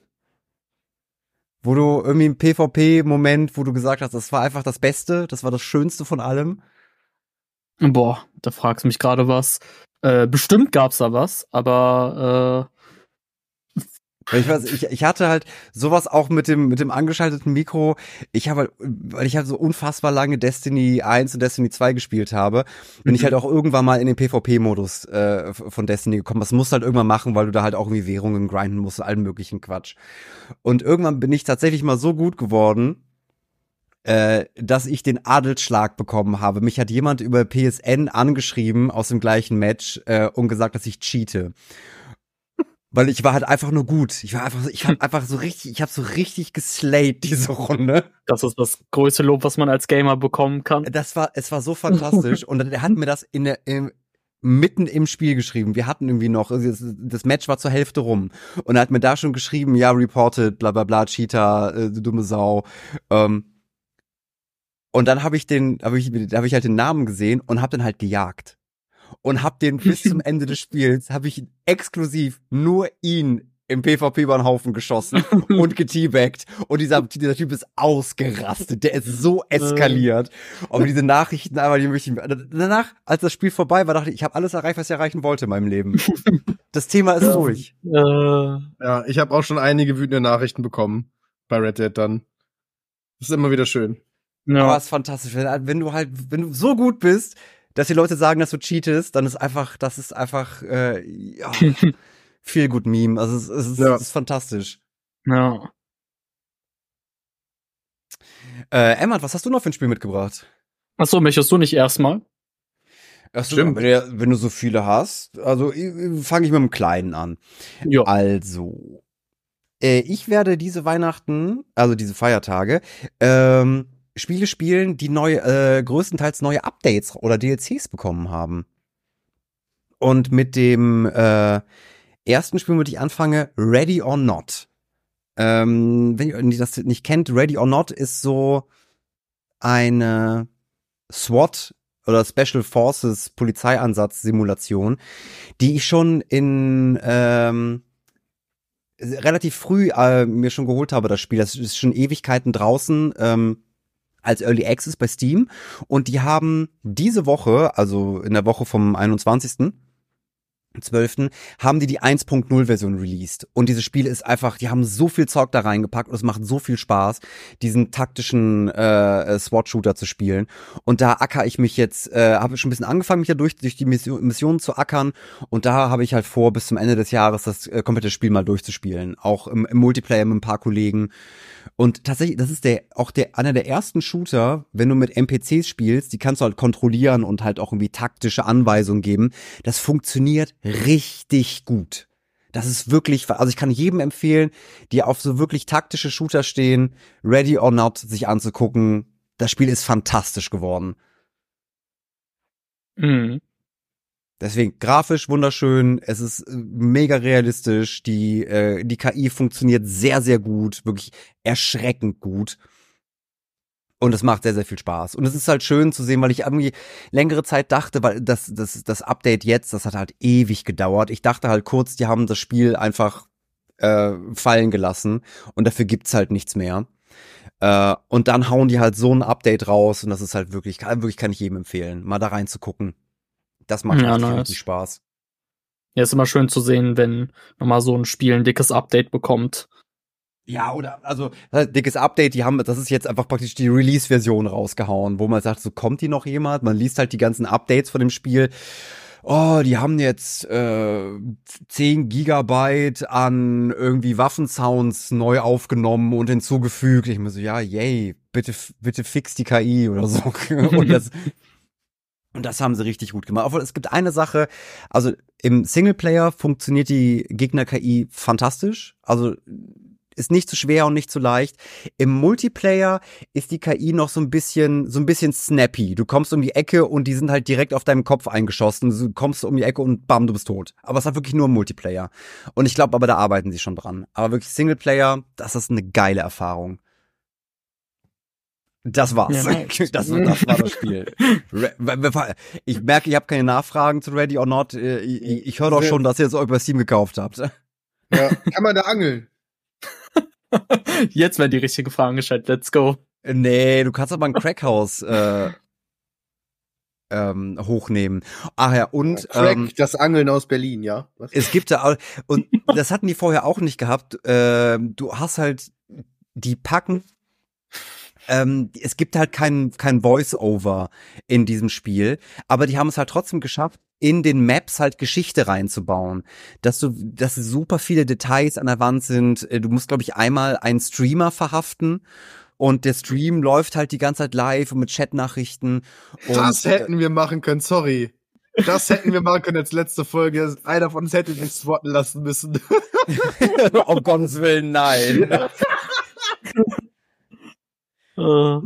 Wo du irgendwie ein PvP-Moment, wo du gesagt hast, das war einfach das Beste, das war das Schönste von allem? Boah, da fragst du mich gerade was. Äh, bestimmt gab's da was, aber Weil Ich weiß, ich, ich hatte halt sowas auch mit dem, mit dem angeschalteten Mikro. Ich habe halt, weil ich halt so unfassbar lange Destiny 1 und Destiny 2 gespielt habe, bin ich Mhm. halt auch irgendwann mal in den PvP-Modus äh, von Destiny gekommen. Das musst du halt irgendwann machen, weil du da halt auch irgendwie Währungen grinden musst, und allen möglichen Quatsch. Und irgendwann bin ich tatsächlich mal so gut geworden, äh, dass ich den Adelsschlag bekommen habe. Mich hat jemand über PSN angeschrieben aus dem gleichen Match äh, und gesagt, dass ich cheate. Weil ich war halt einfach nur gut. Ich war einfach, ich hab einfach so richtig, ich habe so richtig geslayed diese Runde. das ist das größte Lob, was man als Gamer bekommen kann. Das war, es war so fantastisch. und er hat mir das in der, im, mitten im Spiel geschrieben. Wir hatten irgendwie noch, das, Match war zur Hälfte rum. Und er hat mir da schon geschrieben, ja, reported, bla bla bla, Cheater, äh, du dumme Sau. Ähm, und dann habe ich den, habe ich, da habe ich halt den Namen gesehen und habe den halt gejagt. Und habe den bis zum Ende des Spiels, habe ich exklusiv nur ihn im PvP über den Haufen geschossen und geteabaggt. Und dieser, dieser Typ ist ausgerastet. Der ist so eskaliert. Aber diese Nachrichten, aber die möchte ich, danach, als das Spiel vorbei war, dachte ich, ich habe alles erreicht, was ich erreichen wollte in meinem Leben. Das Thema ist durch. Äh, ja, ich habe auch schon einige wütende Nachrichten bekommen bei Red Dead dann. Das ist immer wieder schön. Aber ja. es ist fantastisch. Wenn, wenn du halt, wenn du so gut bist, dass die Leute sagen, dass du cheatest, dann ist einfach, das ist einfach, äh, ja, viel gut Meme. Also es, es, ist, Ja. es ist fantastisch. ja. Äh, Emma, was hast du noch für ein Spiel mitgebracht? Achso, möchtest du nicht erstmal? Ach so, Stimmt. Wenn, du- wenn du so viele hast, also fange ich mit dem Kleinen an. Ja. Also, äh, ich werde diese Weihnachten, also diese Feiertage, ähm, Spiele spielen, die neu, äh, größtenteils neue Updates oder DLCs bekommen haben. Und mit dem äh, ersten Spiel, mit dem ich anfange, Ready or Not. Ähm, wenn ihr das nicht kennt, Ready or Not ist so eine SWAT oder Special Forces Polizeieinsatz-Simulation, die ich schon in ähm, relativ früh äh, mir schon geholt habe, das Spiel. Das ist schon Ewigkeiten draußen. Ähm, als Early Access bei Steam und die haben diese Woche, also in der Woche vom 21. 12. haben die die 1.0 Version released. Und dieses Spiel ist einfach, die haben so viel Zeug da reingepackt und es macht so viel Spaß, diesen taktischen äh, SWAT-Shooter zu spielen. Und da acker ich mich jetzt, äh, habe schon ein bisschen angefangen, mich ja durch, durch die Mission, Missionen zu ackern. Und da habe ich halt vor, bis zum Ende des Jahres das äh, komplette Spiel mal durchzuspielen. Auch im, im Multiplayer mit ein paar Kollegen. Und tatsächlich, das ist der auch der einer der ersten Shooter, wenn du mit NPCs spielst, die kannst du halt kontrollieren und halt auch irgendwie taktische Anweisungen geben. Das funktioniert richtig gut. Das ist wirklich, also ich kann jedem empfehlen, die auf so wirklich taktische Shooter stehen, Ready or Not sich anzugucken. Das Spiel ist fantastisch geworden. Mhm. Deswegen grafisch wunderschön, es ist äh, mega realistisch, die, äh, die KI funktioniert sehr, sehr gut, wirklich erschreckend gut. Und es macht sehr, sehr viel Spaß. Und es ist halt schön zu sehen, weil ich irgendwie längere Zeit dachte, weil das, das, das Update jetzt, das hat halt ewig gedauert. Ich dachte halt kurz, die haben das Spiel einfach äh, fallen gelassen und dafür gibt's halt nichts mehr. Äh, und dann hauen die halt so ein Update raus und das ist halt wirklich, wirklich kann ich jedem empfehlen, mal da reinzugucken. Das macht Ja, richtig, nice. richtig Spaß. Ja, ist immer schön zu sehen, wenn nochmal so ein Spiel ein dickes Update bekommt. Ja, oder also äh, dickes Update, die haben, das ist jetzt einfach praktisch die Release-Version rausgehauen, wo man sagt, so kommt die noch jemand? Man liest halt die ganzen Updates von dem Spiel. Oh, die haben jetzt äh, 10 Gigabyte an irgendwie Waffensounds neu aufgenommen und hinzugefügt. Ich muss so, ja, yay, bitte, bitte fix die KI oder so. und das, und das haben sie richtig gut gemacht. Obwohl es gibt eine Sache, also im Singleplayer funktioniert die Gegner-KI fantastisch. Also ist nicht zu schwer und nicht zu leicht. Im Multiplayer ist die KI noch so ein bisschen, so ein bisschen snappy. Du kommst um die Ecke und die sind halt direkt auf deinem Kopf eingeschossen. Du kommst um die Ecke und bam, du bist tot. Aber es hat wirklich nur im Multiplayer. Und ich glaube, aber da arbeiten sie schon dran. Aber wirklich Singleplayer, das ist eine geile Erfahrung. Das war's. Ja, das, das war das Spiel. Ich merke, ich habe keine Nachfragen zu Ready or Not. Äh, Ich, ich, ich höre doch schon, dass ihr es euch bei Steam gekauft habt. Ja, kann man da angeln? Jetzt werden die richtige Fragen gestellt. Let's go. Nee, du kannst aber ein Crackhaus äh, ähm, hochnehmen. Ach ja, und Crack, ähm, das Angeln aus Berlin, ja. Was? es gibt da auch, und das hatten die vorher auch nicht gehabt. Ähm, du hast halt, die packen, ähm, es gibt halt kein, kein Voice-Over in diesem Spiel, aber die haben es halt trotzdem geschafft, in den Maps halt Geschichte reinzubauen, dass du, dass super viele Details an der Wand sind. Äh, Du musst, glaube ich, einmal einen Streamer verhaften und der Stream läuft halt die ganze Zeit live und mit Chatnachrichten. Das hätten wir machen können, sorry. Das hätten wir machen können als letzte Folge. Einer von uns hätte sich swatten lassen müssen. äh, um Gottes Willen, nein. Oh,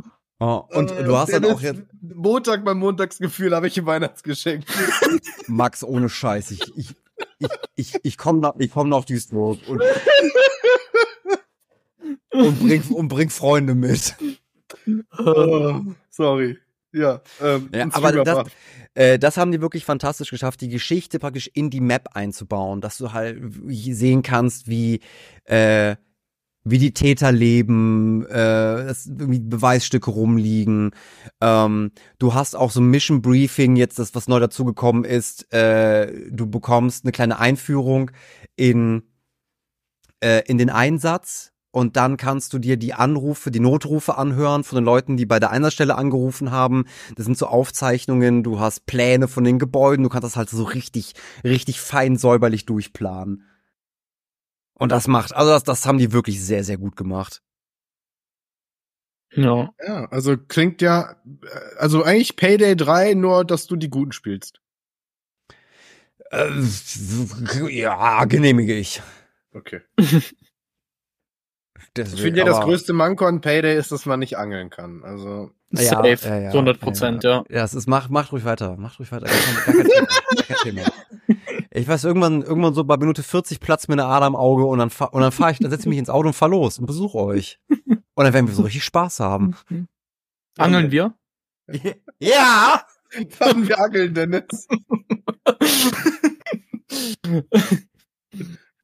und Äh, du hast dann auch jetzt, Montag beim Montagsgefühl habe ich ein Weihnachtsgeschenk. Max, ohne Scheiß, ich, ich, ich, ich, ich komme noch, ich komm noch die Stroke und, und bring, und bring Freunde mit. Oh, sorry. Ja, ähm, Ja, aber das, äh, das haben die wirklich fantastisch geschafft, die Geschichte praktisch in die Map einzubauen, dass du halt sehen kannst, wie, äh, wie die Täter leben, äh, dass irgendwie Beweisstücke rumliegen. Ähm, du hast auch so ein Mission Briefing, jetzt das, was neu dazugekommen ist. Äh, du bekommst eine kleine Einführung in, äh, in den Einsatz. Und dann kannst du dir die Anrufe, die Notrufe anhören von den Leuten, die bei der Einsatzstelle angerufen haben. Das sind so Aufzeichnungen, du hast Pläne von den Gebäuden, du kannst das halt so richtig, richtig fein säuberlich durchplanen. Und das macht, also das, das haben die wirklich sehr, sehr gut gemacht. ja. Ja, also klingt ja, äh, also eigentlich Payday 3, nur dass du die Guten spielst. Äh, ja, genehmige ich. Okay. Deswegen, Ich finde ja, das größte Manko an Payday ist, dass man nicht angeln kann. Also, Ja, Safe. ja, ja, zu 100 Prozent, ja. Ja, es ist, macht, macht ruhig weiter, macht ruhig weiter. Gar kein, gar kein Thema, gar kein Thema. Ich weiß, irgendwann, irgendwann so bei Minute 40 platzt mir eine Ader im Auge und dann, fahr- und dann fahre ich, dann setze ich mich ins Auto und fahr los und besuche euch. Und dann werden wir so richtig Spaß haben. Angeln wir? Ja! Wann wir angeln, Dennis?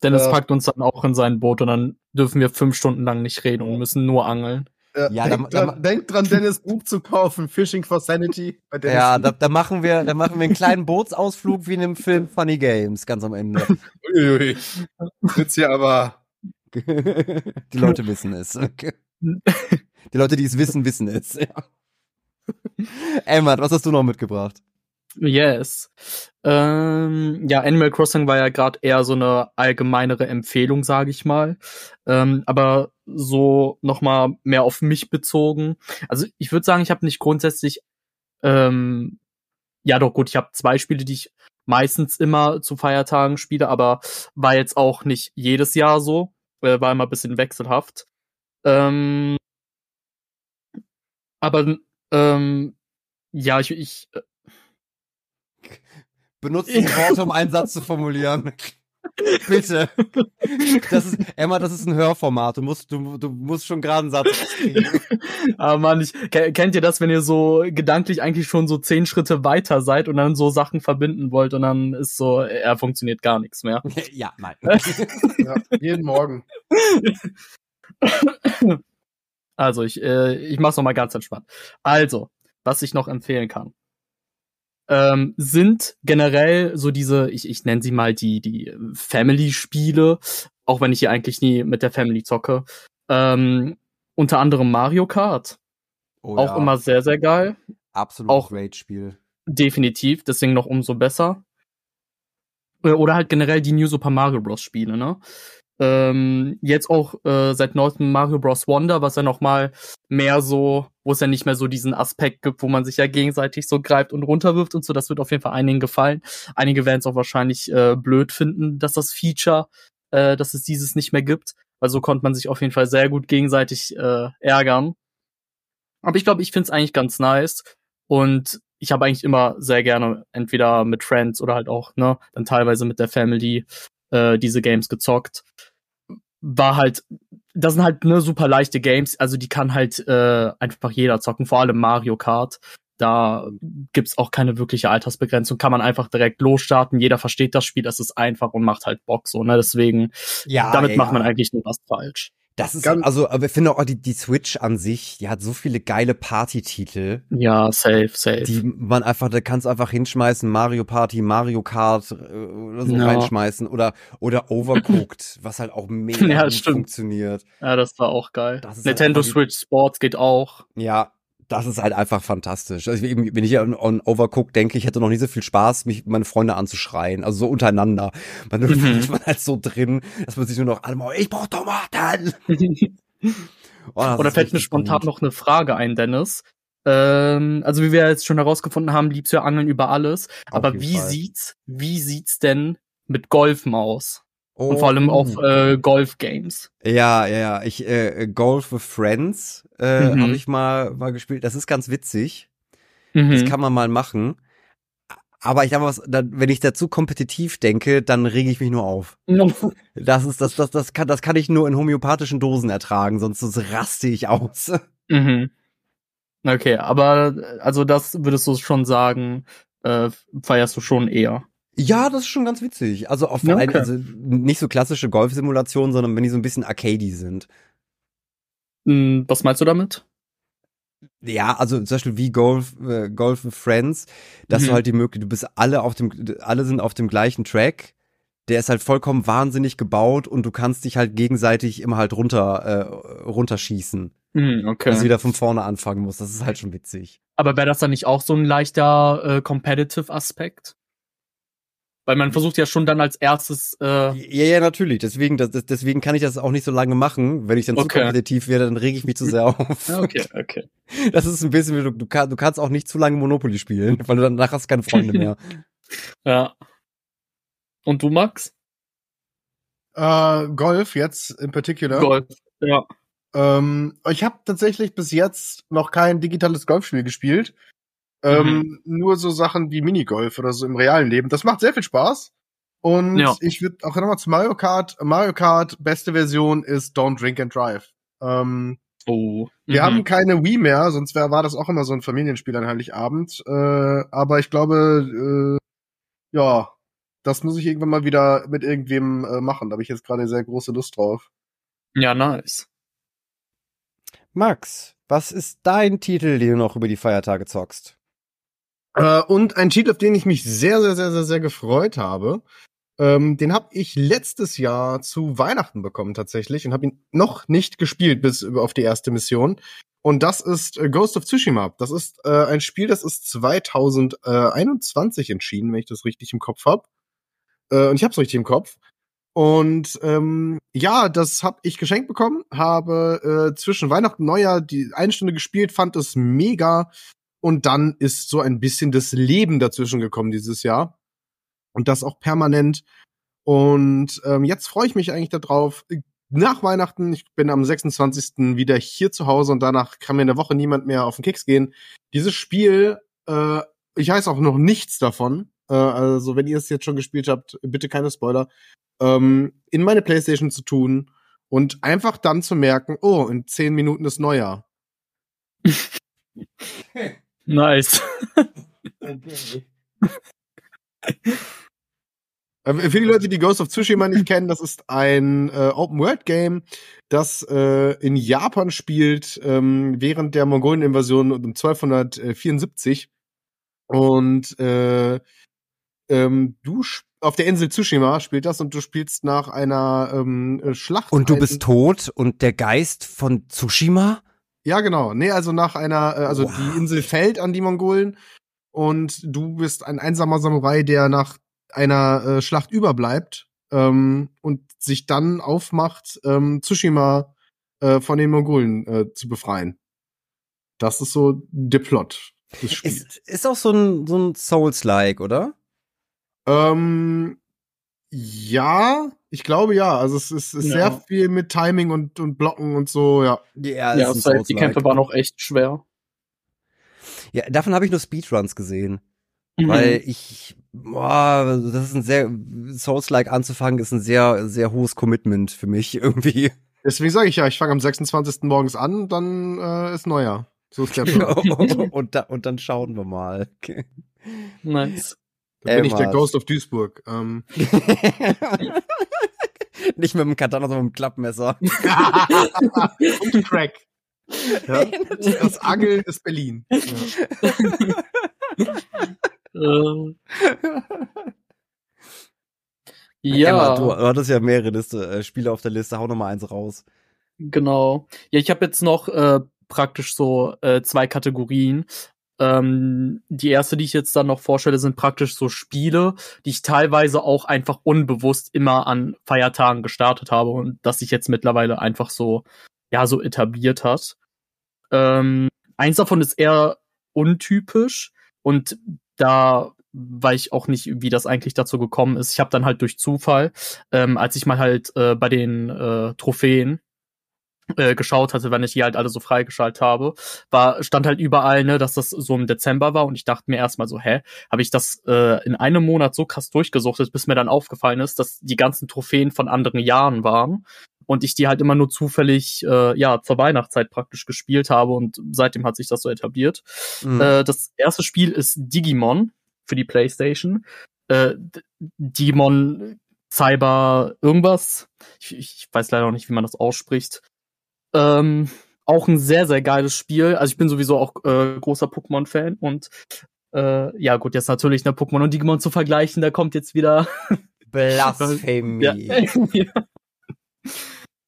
Dennis Ja. packt uns dann auch in sein Boot und dann dürfen wir fünf Stunden lang nicht reden und müssen nur angeln. Ja, Ja, denk, da- dran, denk dran, Dennis Buch zu kaufen. Fishing for Sanity. Ja, da, da machen wir, da machen wir einen kleinen Bootsausflug wie in dem Film Funny Games ganz am Ende. Uiuiui. Wird's hier aber. Die Leute wissen es. Okay. Die Leute, die es wissen, wissen es. Ja. Emma, was hast du noch mitgebracht? Yes. Ähm, ja, Animal Crossing war ja gerade eher so eine allgemeinere Empfehlung, sage ich mal. Ähm, aber so noch mal mehr auf mich bezogen. Also ich würde sagen, ich habe nicht grundsätzlich, ähm, ja doch gut, ich habe zwei Spiele, die ich meistens immer zu Feiertagen spiele, aber war jetzt auch nicht jedes Jahr so, äh, war immer ein bisschen wechselhaft. Ähm, aber ähm, ja, ich, ich Benutzt die Worte, um einen Satz zu formulieren. Bitte. Das ist, Emma, das ist ein Hörformat. Du musst, du, du musst schon gerade einen Satz kriegen. Aber man, ich, ke- kennt ihr das, wenn ihr so gedanklich eigentlich schon so zehn Schritte weiter seid und dann so Sachen verbinden wollt und dann ist so, er funktioniert gar nichts mehr. Ja, nein. Ja, jeden Morgen. Also ich, äh, ich mach's noch mal ganz entspannt. Also, was ich noch empfehlen kann, ähm, sind generell so diese, ich, ich nenne sie mal die, die Family-Spiele, auch wenn ich hier eigentlich nie mit der Family zocke. Ähm, unter anderem Mario Kart, Oh, auch ja. immer sehr, sehr geil. Absolut auch- Rage-Spiel. Definitiv, deswegen noch umso besser. Äh, Oder halt generell die New Super Mario Bros. Spiele, ne? Ähm, jetzt auch äh, seit neuestem Mario Bros. Wonder, was ja noch mal mehr so, wo es ja nicht mehr so diesen Aspekt gibt, wo man sich ja gegenseitig so greift und runterwirft und so. Das wird auf jeden Fall einigen gefallen. Einige werden es auch wahrscheinlich äh, blöd finden, dass das Feature, äh, dass es dieses nicht mehr gibt. Weil so konnte man sich auf jeden Fall sehr gut gegenseitig äh, ärgern. Aber ich glaube, ich finde es eigentlich ganz nice. Und ich habe eigentlich immer sehr gerne entweder mit Friends oder halt auch, ne, dann teilweise mit der Family äh, diese Games gezockt. War halt, das sind halt ne super leichte Games, also die kann halt äh, einfach jeder zocken, vor allem Mario Kart. Da gibt's auch keine wirkliche Altersbegrenzung, kann man einfach direkt losstarten, jeder versteht das Spiel, das ist einfach und macht halt Bock so, ne? Deswegen, Ja, damit ey, macht man ja. eigentlich nur was falsch. Das ist, Ganz- also, aber ich finde auch die, die Switch an sich, die hat so viele geile Party-Titel, Ja, safe, safe. die man einfach, da kannst du einfach hinschmeißen, Mario Party, Mario Kart äh, oder so Ja. reinschmeißen oder, oder Overcooked, was halt auch mega Ja, gut stimmt. funktioniert. ja, das war auch geil. Halt Nintendo Switch Sports geht auch. Ja, das ist halt einfach fantastisch. Also, eben, wenn ich an, an Overcooked denke, ich hätte noch nie so viel Spaß, mich meine Freunde anzuschreien, also so untereinander. Man Mhm. ist man halt so drin, dass man sich nur noch einmal, ich brauch Tomaten. Oh, Oder fällt mir spontan gut. noch eine Frage ein, Dennis. Ähm, also wie wir jetzt schon herausgefunden haben, liebst du ja Angeln über alles. Auf Aber wie Fall. sieht's, wie sieht's denn mit Golfen aus? Und vor allem Oh. auf äh, Golf-Games. Ja, ja, ja. Ich äh, Golf with Friends äh, Mhm. habe ich mal mal gespielt. Das ist ganz witzig. Mhm. Das kann man mal machen. Aber ich dann, wenn ich dazu kompetitiv denke, dann rege ich mich nur auf. Das ist das das das kann das kann ich nur in homöopathischen Dosen ertragen, sonst, sonst raste ich aus. mhm. Okay, aber äh, also das würdest du schon sagen, äh, feierst du schon eher. Ja, das ist schon ganz witzig. Also auf okay. also nicht so klassische Golfsimulationen, sondern wenn die so ein bisschen arcady sind. Hm, was meinst du damit? Ja, also zum Beispiel wie Golf, äh, Golf with Friends, dass Mhm. du halt die Möglichkeit, du bist alle auf dem, alle sind auf dem gleichen Track. Der ist halt vollkommen wahnsinnig gebaut und du kannst dich halt gegenseitig immer halt runter, äh, runterschießen. Hm, okay. Dass du wieder von vorne anfangen musst. Das ist halt schon witzig. Aber wäre das dann nicht auch so ein leichter äh, Competitive-Aspekt? Weil man versucht ja schon dann als erstes äh, Ja, ja, natürlich. Deswegen, das, deswegen kann ich das auch nicht so lange machen. Wenn ich dann zu Okay. kompetitiv werde, dann rege ich mich zu sehr auf. Ja, okay, okay. Das ist ein bisschen wie du, du, kann, du kannst auch nicht zu lange Monopoly spielen, weil du danach hast keine Freunde mehr. Ja. Und du, Max? Äh, Golf jetzt in particular. Golf. Ja. Ähm, ich habe tatsächlich bis jetzt noch kein digitales Golfspiel gespielt. Ähm, Nur so Sachen wie Minigolf oder so im realen Leben. Das macht sehr viel Spaß. Und Ja. ich würde auch nochmal zu Mario Kart. Mario Kart, beste Version ist Don't Drink and Drive. Ähm, Oh. Wir Mhm. haben keine Wii mehr, sonst wär, war das auch immer so ein Familienspiel an Heiligabend. Äh, aber ich glaube, äh, ja, das muss ich irgendwann mal wieder mit irgendwem äh, machen. Da habe ich jetzt gerade sehr große Lust drauf. Ja, nice. Max, was ist dein Titel, den du noch über die Feiertage zockst? Äh, und ein Titel, auf den ich mich sehr, sehr, sehr, sehr, sehr gefreut habe. Ähm, den habe ich letztes Jahr zu Weihnachten bekommen tatsächlich und habe ihn noch nicht gespielt bis auf die erste Mission. Und das ist äh, Ghost of Tsushima. Das ist äh, ein Spiel, das ist 2021 entschieden, wenn ich das richtig im Kopf habe. Äh, und ich habe es richtig im Kopf. Und ähm, ja, das habe ich geschenkt bekommen, habe äh, zwischen Weihnachten und Neujahr die eine Stunde gespielt, fand es mega. Und dann ist so ein bisschen das Leben dazwischen gekommen dieses Jahr. Und das auch permanent. Und ähm, jetzt freue ich mich eigentlich darauf. Nach Weihnachten, ich bin am 26. wieder hier zu Hause und danach kann mir in der Woche niemand mehr auf den Keks gehen. Dieses Spiel, äh, ich weiß auch noch nichts davon. Äh, also, wenn ihr es jetzt schon gespielt habt, bitte keine Spoiler. Ähm, in meine Playstation zu tun und einfach dann zu merken, oh, in zehn Minuten ist Neujahr. Nice. Äh, Für die Leute, die Ghost of Tsushima nicht kennen, das ist ein äh, Open-World-Game, das äh, in Japan spielt, ähm, während der Mongolen-Invasion um 1274. Und äh, ähm, du auf der Insel Tsushima spielt das und du spielst nach einer ähm, äh, Schlacht. Und du bist tot und der Geist von Tsushima? Ja, genau. Nee, also nach einer, äh, also Wow. die Insel fällt an die Mongolen und du bist ein einsamer Samurai, der nach einer äh, Schlacht überbleibt ähm, und sich dann aufmacht, ähm, Tsushima äh, von den Mongolen äh, zu befreien. Das ist so der Plot des Spiels. Ist, ist auch so ein, so ein Souls-like, oder? Ähm, ja, ich glaube ja. Also es ist, ist Ja. sehr viel mit Timing und, und Blocken und so, ja. Ja, Ja, das heißt, die Kämpfe waren auch echt schwer. Ja, davon habe ich nur Speedruns gesehen. Mhm. Weil ich, boah, das ist ein sehr, Souls-like anzufangen, ist ein sehr, sehr hohes Commitment für mich irgendwie. Deswegen sage ich ja, ich fange am 26. morgens an, dann äh, ist Neujahr. So ist der Plan. und, da, und dann schauen wir mal. Okay. Nice. Dann bin ich der. Ghost of Duisburg. Ähm. Nicht mit dem Katana, sondern mit dem Klappmesser. Und Crack. Ja? Das Angeln ist Berlin. Ja. Äh, Emma, ja. du, du hattest ja mehrere Liste, äh, Spiele auf der Liste, hau noch mal eins raus. Genau. Ja, ich habe jetzt noch äh, praktisch so äh, zwei Kategorien. Ähm, die erste, die ich jetzt dann noch vorstelle, sind praktisch so Spiele, die ich teilweise auch einfach unbewusst immer an Feiertagen gestartet habe und das sich jetzt mittlerweile einfach so, ja, so etabliert hat. Ähm, eins davon ist eher untypisch und da weiß ich auch nicht, wie das eigentlich dazu gekommen ist. Ich habe dann halt durch Zufall, ähm, als ich mal halt äh, bei den äh, Trophäen äh, geschaut hatte, wenn ich die halt alle so freigeschaltet habe, war, stand halt überall, ne, dass das so im Dezember war und ich dachte mir erstmal so, hä, habe ich das äh, in einem Monat so krass durchgesuchtet, bis mir dann aufgefallen ist, dass die ganzen Trophäen von anderen Jahren waren und ich die halt immer nur zufällig, äh, ja, zur Weihnachtszeit praktisch gespielt habe und seitdem hat sich das so etabliert. Mhm. Äh, das erste Spiel ist Digimon für die PlayStation. Äh, Digimon Cyber irgendwas. Ich, ich weiß leider noch nicht, wie man das ausspricht. Ähm, auch ein sehr, sehr geiles Spiel. Also ich bin sowieso auch äh, großer Pokémon-Fan und äh, ja gut, jetzt natürlich ne Pokémon und Digimon zu vergleichen, da kommt jetzt wieder Blasphemie.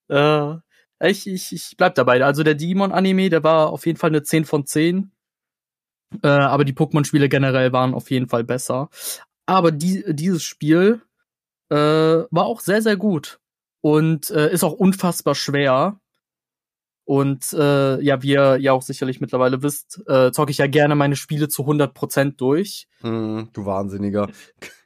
Ja. äh, ich, ich, ich bleib dabei. Also der Digimon-Anime, der war auf jeden Fall eine 10 von 10. Äh, aber die Pokémon-Spiele generell waren auf jeden Fall besser. Aber die, dieses Spiel äh, war auch sehr, sehr gut. Und äh, ist auch unfassbar schwer. Und äh, ja, wie ihr ja auch sicherlich mittlerweile wisst, äh, zocke ich ja gerne meine Spiele zu 100% durch. Mhm, du Wahnsinniger.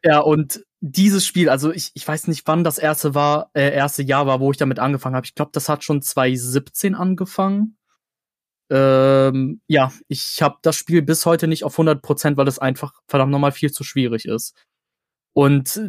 Ja, und dieses Spiel, also ich, ich weiß nicht, wann das erste war, äh, erste Jahr war, wo ich damit angefangen habe. Ich glaube, das hat schon 2017 angefangen. Ähm, ja, ich habe das Spiel bis heute nicht auf 100 Prozent, weil es einfach verdammt nochmal viel zu schwierig ist. Und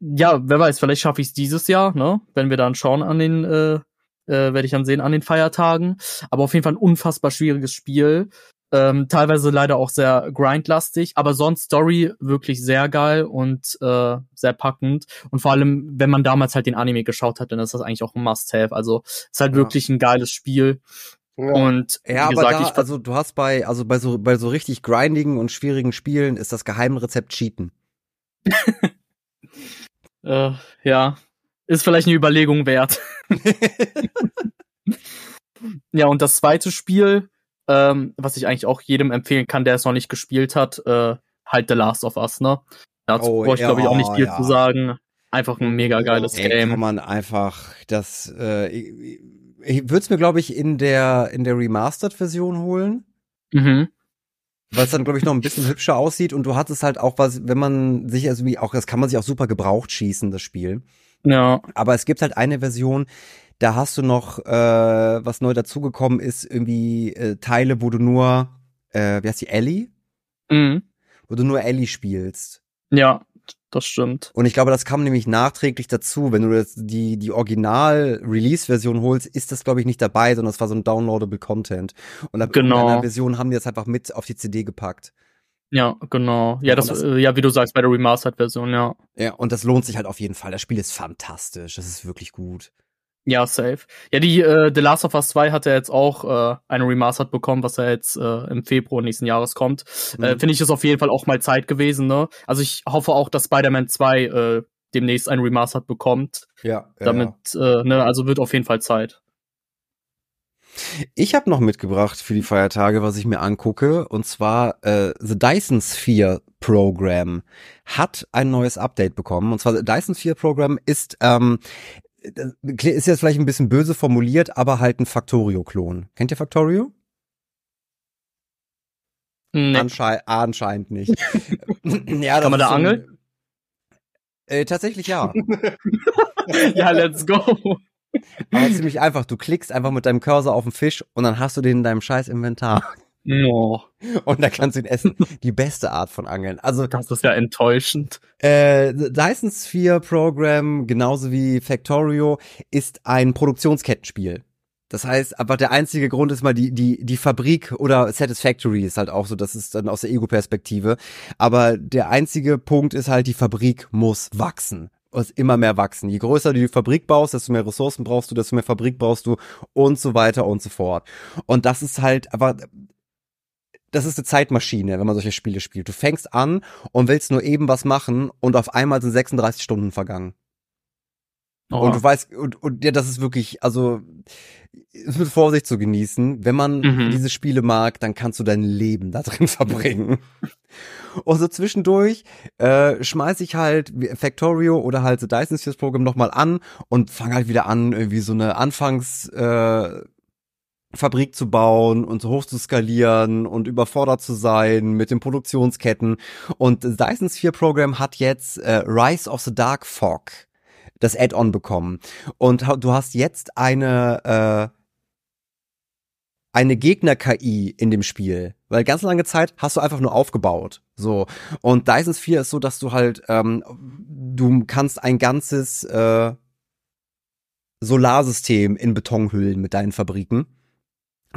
ja, wer weiß, vielleicht schaffe ich es dieses Jahr, ne? Wenn wir dann schauen an den äh, äh, werde ich dann sehen an den Feiertagen. Aber auf jeden Fall ein unfassbar schwieriges Spiel. Ähm, teilweise leider auch sehr grindlastig, aber sonst Story wirklich sehr geil und äh, sehr packend. Und vor allem, wenn man damals halt den Anime geschaut hat, dann ist das eigentlich auch ein Must-Have. Also ist halt Ja. wirklich ein geiles Spiel. Ja. Und Ja, wie aber gesagt, da, ich also du hast bei, also bei so, bei so richtig grindigen und schwierigen Spielen ist das Geheimrezept Cheaten. äh, ja, ist vielleicht eine Überlegung wert. Ja, und das zweite Spiel, ähm, was ich eigentlich auch jedem empfehlen kann, der es noch nicht gespielt hat, äh, halt The Last of Us, ne? Dazu Oh, brauche ich, glaube ich, auch nicht ja, viel ja. zu sagen. Einfach ein mega geiles Ey, kann Game. man einfach das, äh, ich, ich würde es mir, glaube ich, in der, in der Remastered-Version holen. Mhm. weil es dann glaube ich noch ein bisschen hübscher aussieht und du hattest halt auch was, wenn man sich also wie auch das kann man sich auch super gebraucht schießen das Spiel. Ja. Aber es gibt halt eine Version, da hast du noch äh, was neu dazugekommen ist irgendwie äh, Teile, wo du nur äh, wie heißt die Ellie, Mhm. wo du nur Ellie spielst. Ja, das stimmt. Und ich glaube, das kam nämlich nachträglich dazu. Wenn du jetzt die, die Original-Release-Version holst, ist das, glaube ich, nicht dabei, sondern es war so ein downloadable Content. Und ab Genau. irgendeiner Version haben die das einfach mit auf die CD gepackt. Ja, genau. Ja, das, das- äh, ja, wie du sagst, bei der Remastered-Version, ja. Ja, und das lohnt sich halt auf jeden Fall. Das Spiel ist fantastisch. Das ist wirklich gut. Ja, safe. Ja, die äh, The Last of Us 2 hat ja jetzt auch äh, eine Remastered bekommen, was ja jetzt äh, im Februar nächsten Jahres kommt. Äh, Mhm. Finde ich ist auf jeden Fall auch mal Zeit gewesen, ne? Also ich hoffe auch, dass Spider-Man 2 äh, demnächst ein Remastered bekommt. Ja, Damit, äh, ne, also wird auf jeden Fall Zeit. Ich habe noch mitgebracht für die Feiertage, was ich mir angucke, und zwar äh, The Dyson Sphere Program hat ein neues Update bekommen. Und zwar The Dyson Sphere Program ist ähm, das ist jetzt vielleicht ein bisschen böse formuliert, aber halt ein Factorio-Klon. Kennt ihr Factorio? Nee. Anschei anscheinend nicht. ja, Kann man da so angeln? Äh, tatsächlich ja. ja, let's go. Aber ziemlich einfach. Du klickst einfach mit deinem Cursor auf den Fisch und dann hast du den in deinem scheiß Inventar. Oh, Und dann kannst du ihn essen. Die beste Art von Angeln. Also das ist ja enttäuschend. Äh, Dyson Sphere Program, genauso wie Factorio, ist ein Produktionskettenspiel. Das heißt, aber der einzige Grund ist mal die, die, die Fabrik oder Satisfactory ist halt auch so, das ist dann aus der Ego-Perspektive. Aber der einzige Punkt ist halt, die Fabrik muss wachsen. Muss immer mehr wachsen. Je größer du die Fabrik baust, desto mehr Ressourcen brauchst du, desto mehr Fabrik brauchst du und so weiter und so fort. Und das ist halt, aber das ist eine Zeitmaschine, wenn man solche Spiele spielt. Du fängst an und willst nur eben was machen und auf einmal sind 36 Stunden vergangen. Oh. Und du weißt, und, und ja, das ist wirklich, also ist mit Vorsicht zu genießen. Wenn man Mhm. diese Spiele mag, dann kannst du dein Leben da drin verbringen. und so zwischendurch äh, schmeiß ich halt Factorio oder halt The Dyson Sphere Program nochmal an und fange halt wieder an, irgendwie so eine Anfangs äh, Fabrik zu bauen und so hoch zu skalieren und überfordert zu sein mit den Produktionsketten. Und das Dyson Sphere Program hat jetzt äh, Rise of the Dark Fog, das Add-on bekommen. Und du hast jetzt eine, äh, eine Gegner-KI in dem Spiel. Weil ganz lange Zeit hast du einfach nur aufgebaut. So. Und Dyson Sphere ist so, dass du halt, ähm, du kannst ein ganzes äh, Solarsystem in Beton hüllen mit deinen Fabriken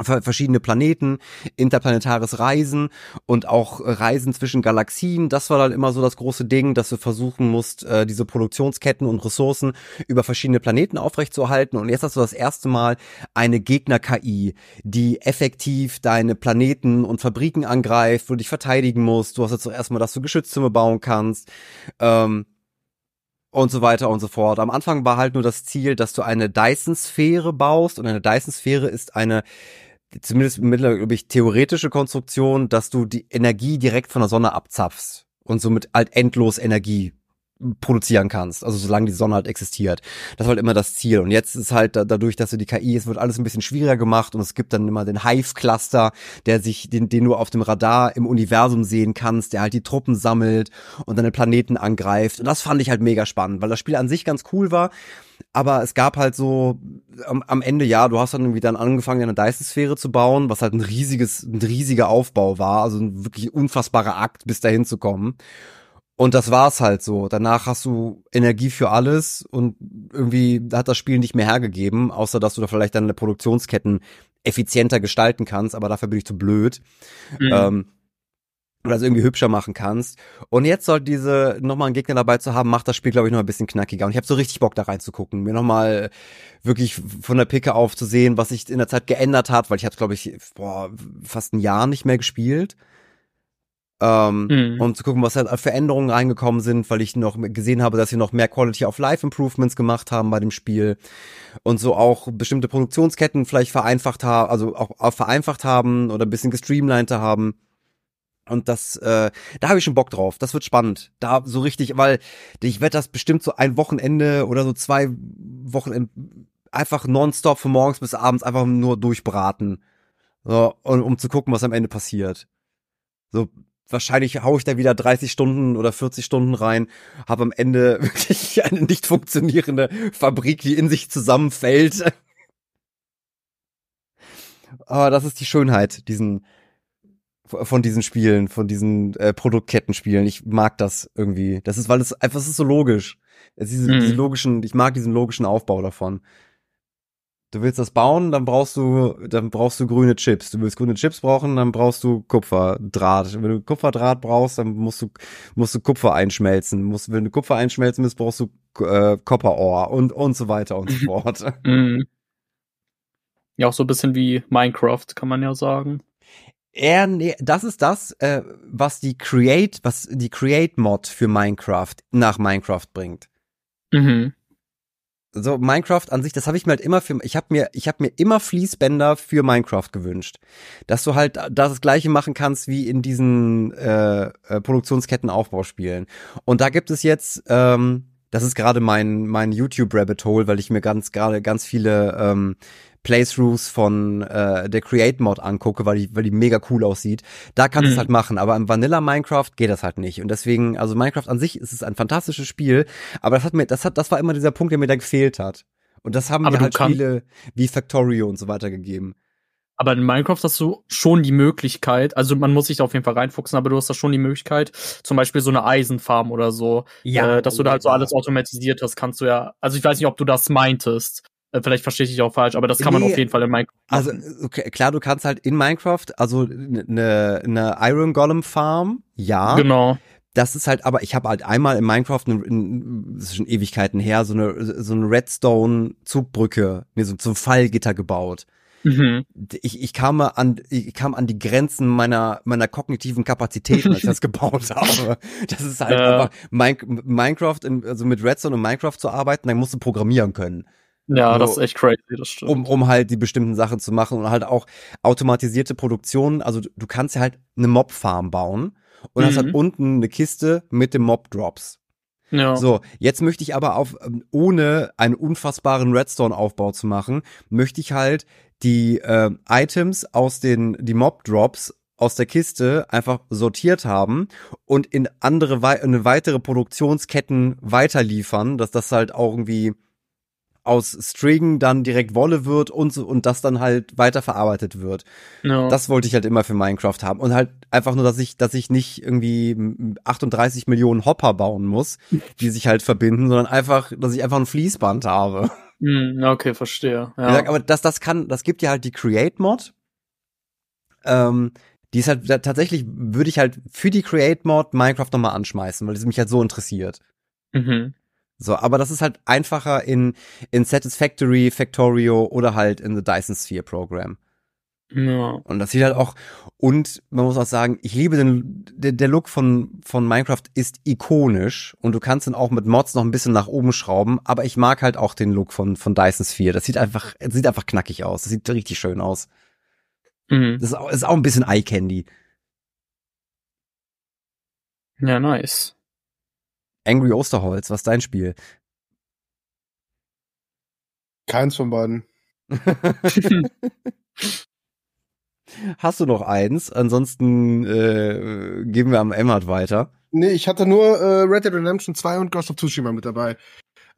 verschiedene Planeten, interplanetares Reisen und auch Reisen zwischen Galaxien. Das war dann immer so das große Ding, dass du versuchen musst, äh, diese Produktionsketten und Ressourcen über verschiedene Planeten aufrechtzuerhalten. Und jetzt hast du das erste Mal eine Gegner-KI, die effektiv deine Planeten und Fabriken angreift, wo du dich verteidigen musst. Du hast jetzt zuerst mal, dass du Geschütztürme bauen kannst. Ähm, und so weiter und so fort. Am Anfang war halt nur das Ziel, dass du eine Dyson-Sphäre baust und eine Dyson-Sphäre ist eine zumindest mittlerweile, glaube ich, theoretische Konstruktion, dass du die Energie direkt von der Sonne abzapfst und somit halt endlos Energie produzieren kannst, also solange die Sonne halt existiert. Das war halt immer das Ziel. Und jetzt ist halt da, dadurch, dass du die KI, es wird alles ein bisschen schwieriger gemacht und es gibt dann immer den Hive-Cluster, der sich, den, den du auf dem Radar im Universum sehen kannst, der halt die Truppen sammelt und deine Planeten angreift. Und das fand ich halt mega spannend, weil das Spiel an sich ganz cool war. Aber es gab halt so am, am Ende, ja, du hast dann irgendwie dann angefangen, eine Dyson-Sphäre zu bauen, was halt ein riesiges, ein riesiger Aufbau war, also ein wirklich unfassbarer Akt, bis dahin zu kommen. Und das war's halt so. Danach hast du Energie für alles und irgendwie hat das Spiel nicht mehr hergegeben, außer dass du da vielleicht deine Produktionsketten effizienter gestalten kannst, aber dafür bin ich zu blöd. Mhm. Ähm, oder das irgendwie hübscher machen kannst. Und jetzt soll diese nochmal einen Gegner dabei zu haben, macht das Spiel, glaube ich, noch ein bisschen knackiger. Und ich habe so richtig Bock da reinzugucken, mir nochmal wirklich von der Picke auf zu sehen, was sich in der Zeit geändert hat, weil ich habe, glaube ich, boah, fast ein Jahr nicht mehr gespielt ähm, mhm. um zu gucken, was halt für Änderungen reingekommen sind, weil ich noch gesehen habe, dass sie noch mehr Quality of Life Improvements gemacht haben bei dem Spiel und so auch bestimmte Produktionsketten vielleicht vereinfacht haben, also auch, auch vereinfacht haben oder ein bisschen gestreamliner haben. Und das, äh, da habe ich schon Bock drauf. Das wird spannend. Da so richtig, weil ich werde das bestimmt so ein Wochenende oder so zwei Wochen einfach nonstop von morgens bis abends einfach nur durchbraten. So, und, um zu gucken, was am Ende passiert. So, wahrscheinlich haue ich da wieder 30 Stunden oder 40 Stunden rein, habe am Ende wirklich eine nicht funktionierende Fabrik, die in sich zusammenfällt. Aber das ist die Schönheit diesen von diesen Spielen, von diesen äh, Produktkettenspielen. Ich mag das irgendwie. Das ist, weil es einfach es ist so logisch. Es ist diese, mhm. diese logischen, ich mag diesen logischen Aufbau davon. Du willst das bauen, dann brauchst du, dann brauchst du grüne Chips. Du willst grüne Chips brauchen, dann brauchst du Kupferdraht. Wenn du Kupferdraht brauchst, dann musst du, musst du Kupfer einschmelzen. Musst, wenn du Kupfer einschmelzen willst, brauchst du äh, Copper und, und so weiter und so fort. Mhm. Ja, auch so ein bisschen wie Minecraft, kann man ja sagen. Er, nee, das ist das, äh, was die Create, was die Create-Mod für Minecraft nach Minecraft bringt. Mhm so Minecraft an sich, das habe ich mir halt immer für ich habe mir ich habe mir immer Fließbänder für Minecraft gewünscht, dass du halt das gleiche machen kannst wie in diesen äh, äh, Produktionsketten Aufbauspielen. Und da gibt es jetzt ähm, das ist gerade mein mein YouTube Rabbit Hole, weil ich mir ganz gerade ganz viele ähm, Playthroughs von äh, der Create Mod angucke, weil die, weil die mega cool aussieht, da kannst du mhm. es halt machen. Aber im Vanilla Minecraft geht das halt nicht. Und deswegen, also Minecraft an sich ist es ein fantastisches Spiel, aber das hat mir, das hat, das war immer dieser Punkt, der mir da gefehlt hat. Und das haben aber mir halt Spiele wie Factorio und so weiter gegeben. Aber in Minecraft hast du schon die Möglichkeit, also man muss sich da auf jeden Fall reinfuchsen, aber du hast da schon die Möglichkeit, zum Beispiel so eine Eisenfarm oder so, ja, äh, dass du da halt so alles automatisiert hast, kannst du ja, also ich weiß nicht, ob du das meintest. Äh, vielleicht verstehe ich dich auch falsch, aber das kann nee, man auf jeden Fall in Minecraft. Also okay, klar, du kannst halt in Minecraft, also eine ne Iron Golem Farm, ja. Genau. Das ist halt, aber ich habe halt einmal in Minecraft, in, das ist schon Ewigkeiten her, so eine so eine Redstone Zugbrücke, nee, so zum Fallgitter gebaut. Mhm. Ich, ich kam an, ich kam an die Grenzen meiner, meiner kognitiven Kapazitäten, als ich das gebaut habe. Das ist halt äh. einfach Minecraft, in, also mit Redstone und Minecraft zu arbeiten, dann musst du programmieren können. Ja, so, das ist echt crazy, das stimmt. Um, um halt die bestimmten Sachen zu machen und halt auch automatisierte Produktionen. Also du, du kannst ja halt eine Mob-Farm bauen und mhm. hast halt mhm. unten eine Kiste mit den Mob-Drops. Ja. So, jetzt möchte ich aber auf, ähm, ohne einen unfassbaren Redstone-Aufbau zu machen, möchte ich halt die äh, Items aus den, die Mob-Drops aus der Kiste einfach sortiert haben und in andere, eine weitere Produktionsketten weiterliefern, dass das halt auch irgendwie aus String dann direkt Wolle wird und so, und das dann halt weiterverarbeitet wird. No. Das wollte ich halt immer für Minecraft haben und halt einfach nur, dass ich, dass ich nicht irgendwie 38 Millionen Hopper bauen muss, die sich halt verbinden, sondern einfach, dass ich einfach ein Fließband habe. Mm, okay, verstehe. Ja. Sag, aber das, das kann, das gibt ja halt die Create Mod. Ähm, die ist halt tatsächlich, würde ich halt für die Create Mod Minecraft nochmal anschmeißen, weil es mich halt so interessiert. Mhm. So, aber das ist halt einfacher in, in Satisfactory, Factorio oder halt in the Dyson Sphere Program. Ja. Und das sieht halt auch, und man muss auch sagen, ich liebe den, der, der Look von, von Minecraft ist ikonisch und du kannst ihn auch mit Mods noch ein bisschen nach oben schrauben, aber ich mag halt auch den Look von, von Dyson Sphere. Das sieht einfach, das sieht einfach knackig aus. Das sieht richtig schön aus. Mhm. Das ist auch, ist auch ein bisschen Eye Candy. Ja, nice. Angry Osterholz, was ist dein Spiel? Keins von beiden. Hast du noch eins? Ansonsten äh, geben wir am Emmert weiter. Nee, ich hatte nur äh, Red Dead Redemption 2 und Ghost of Tsushima mit dabei.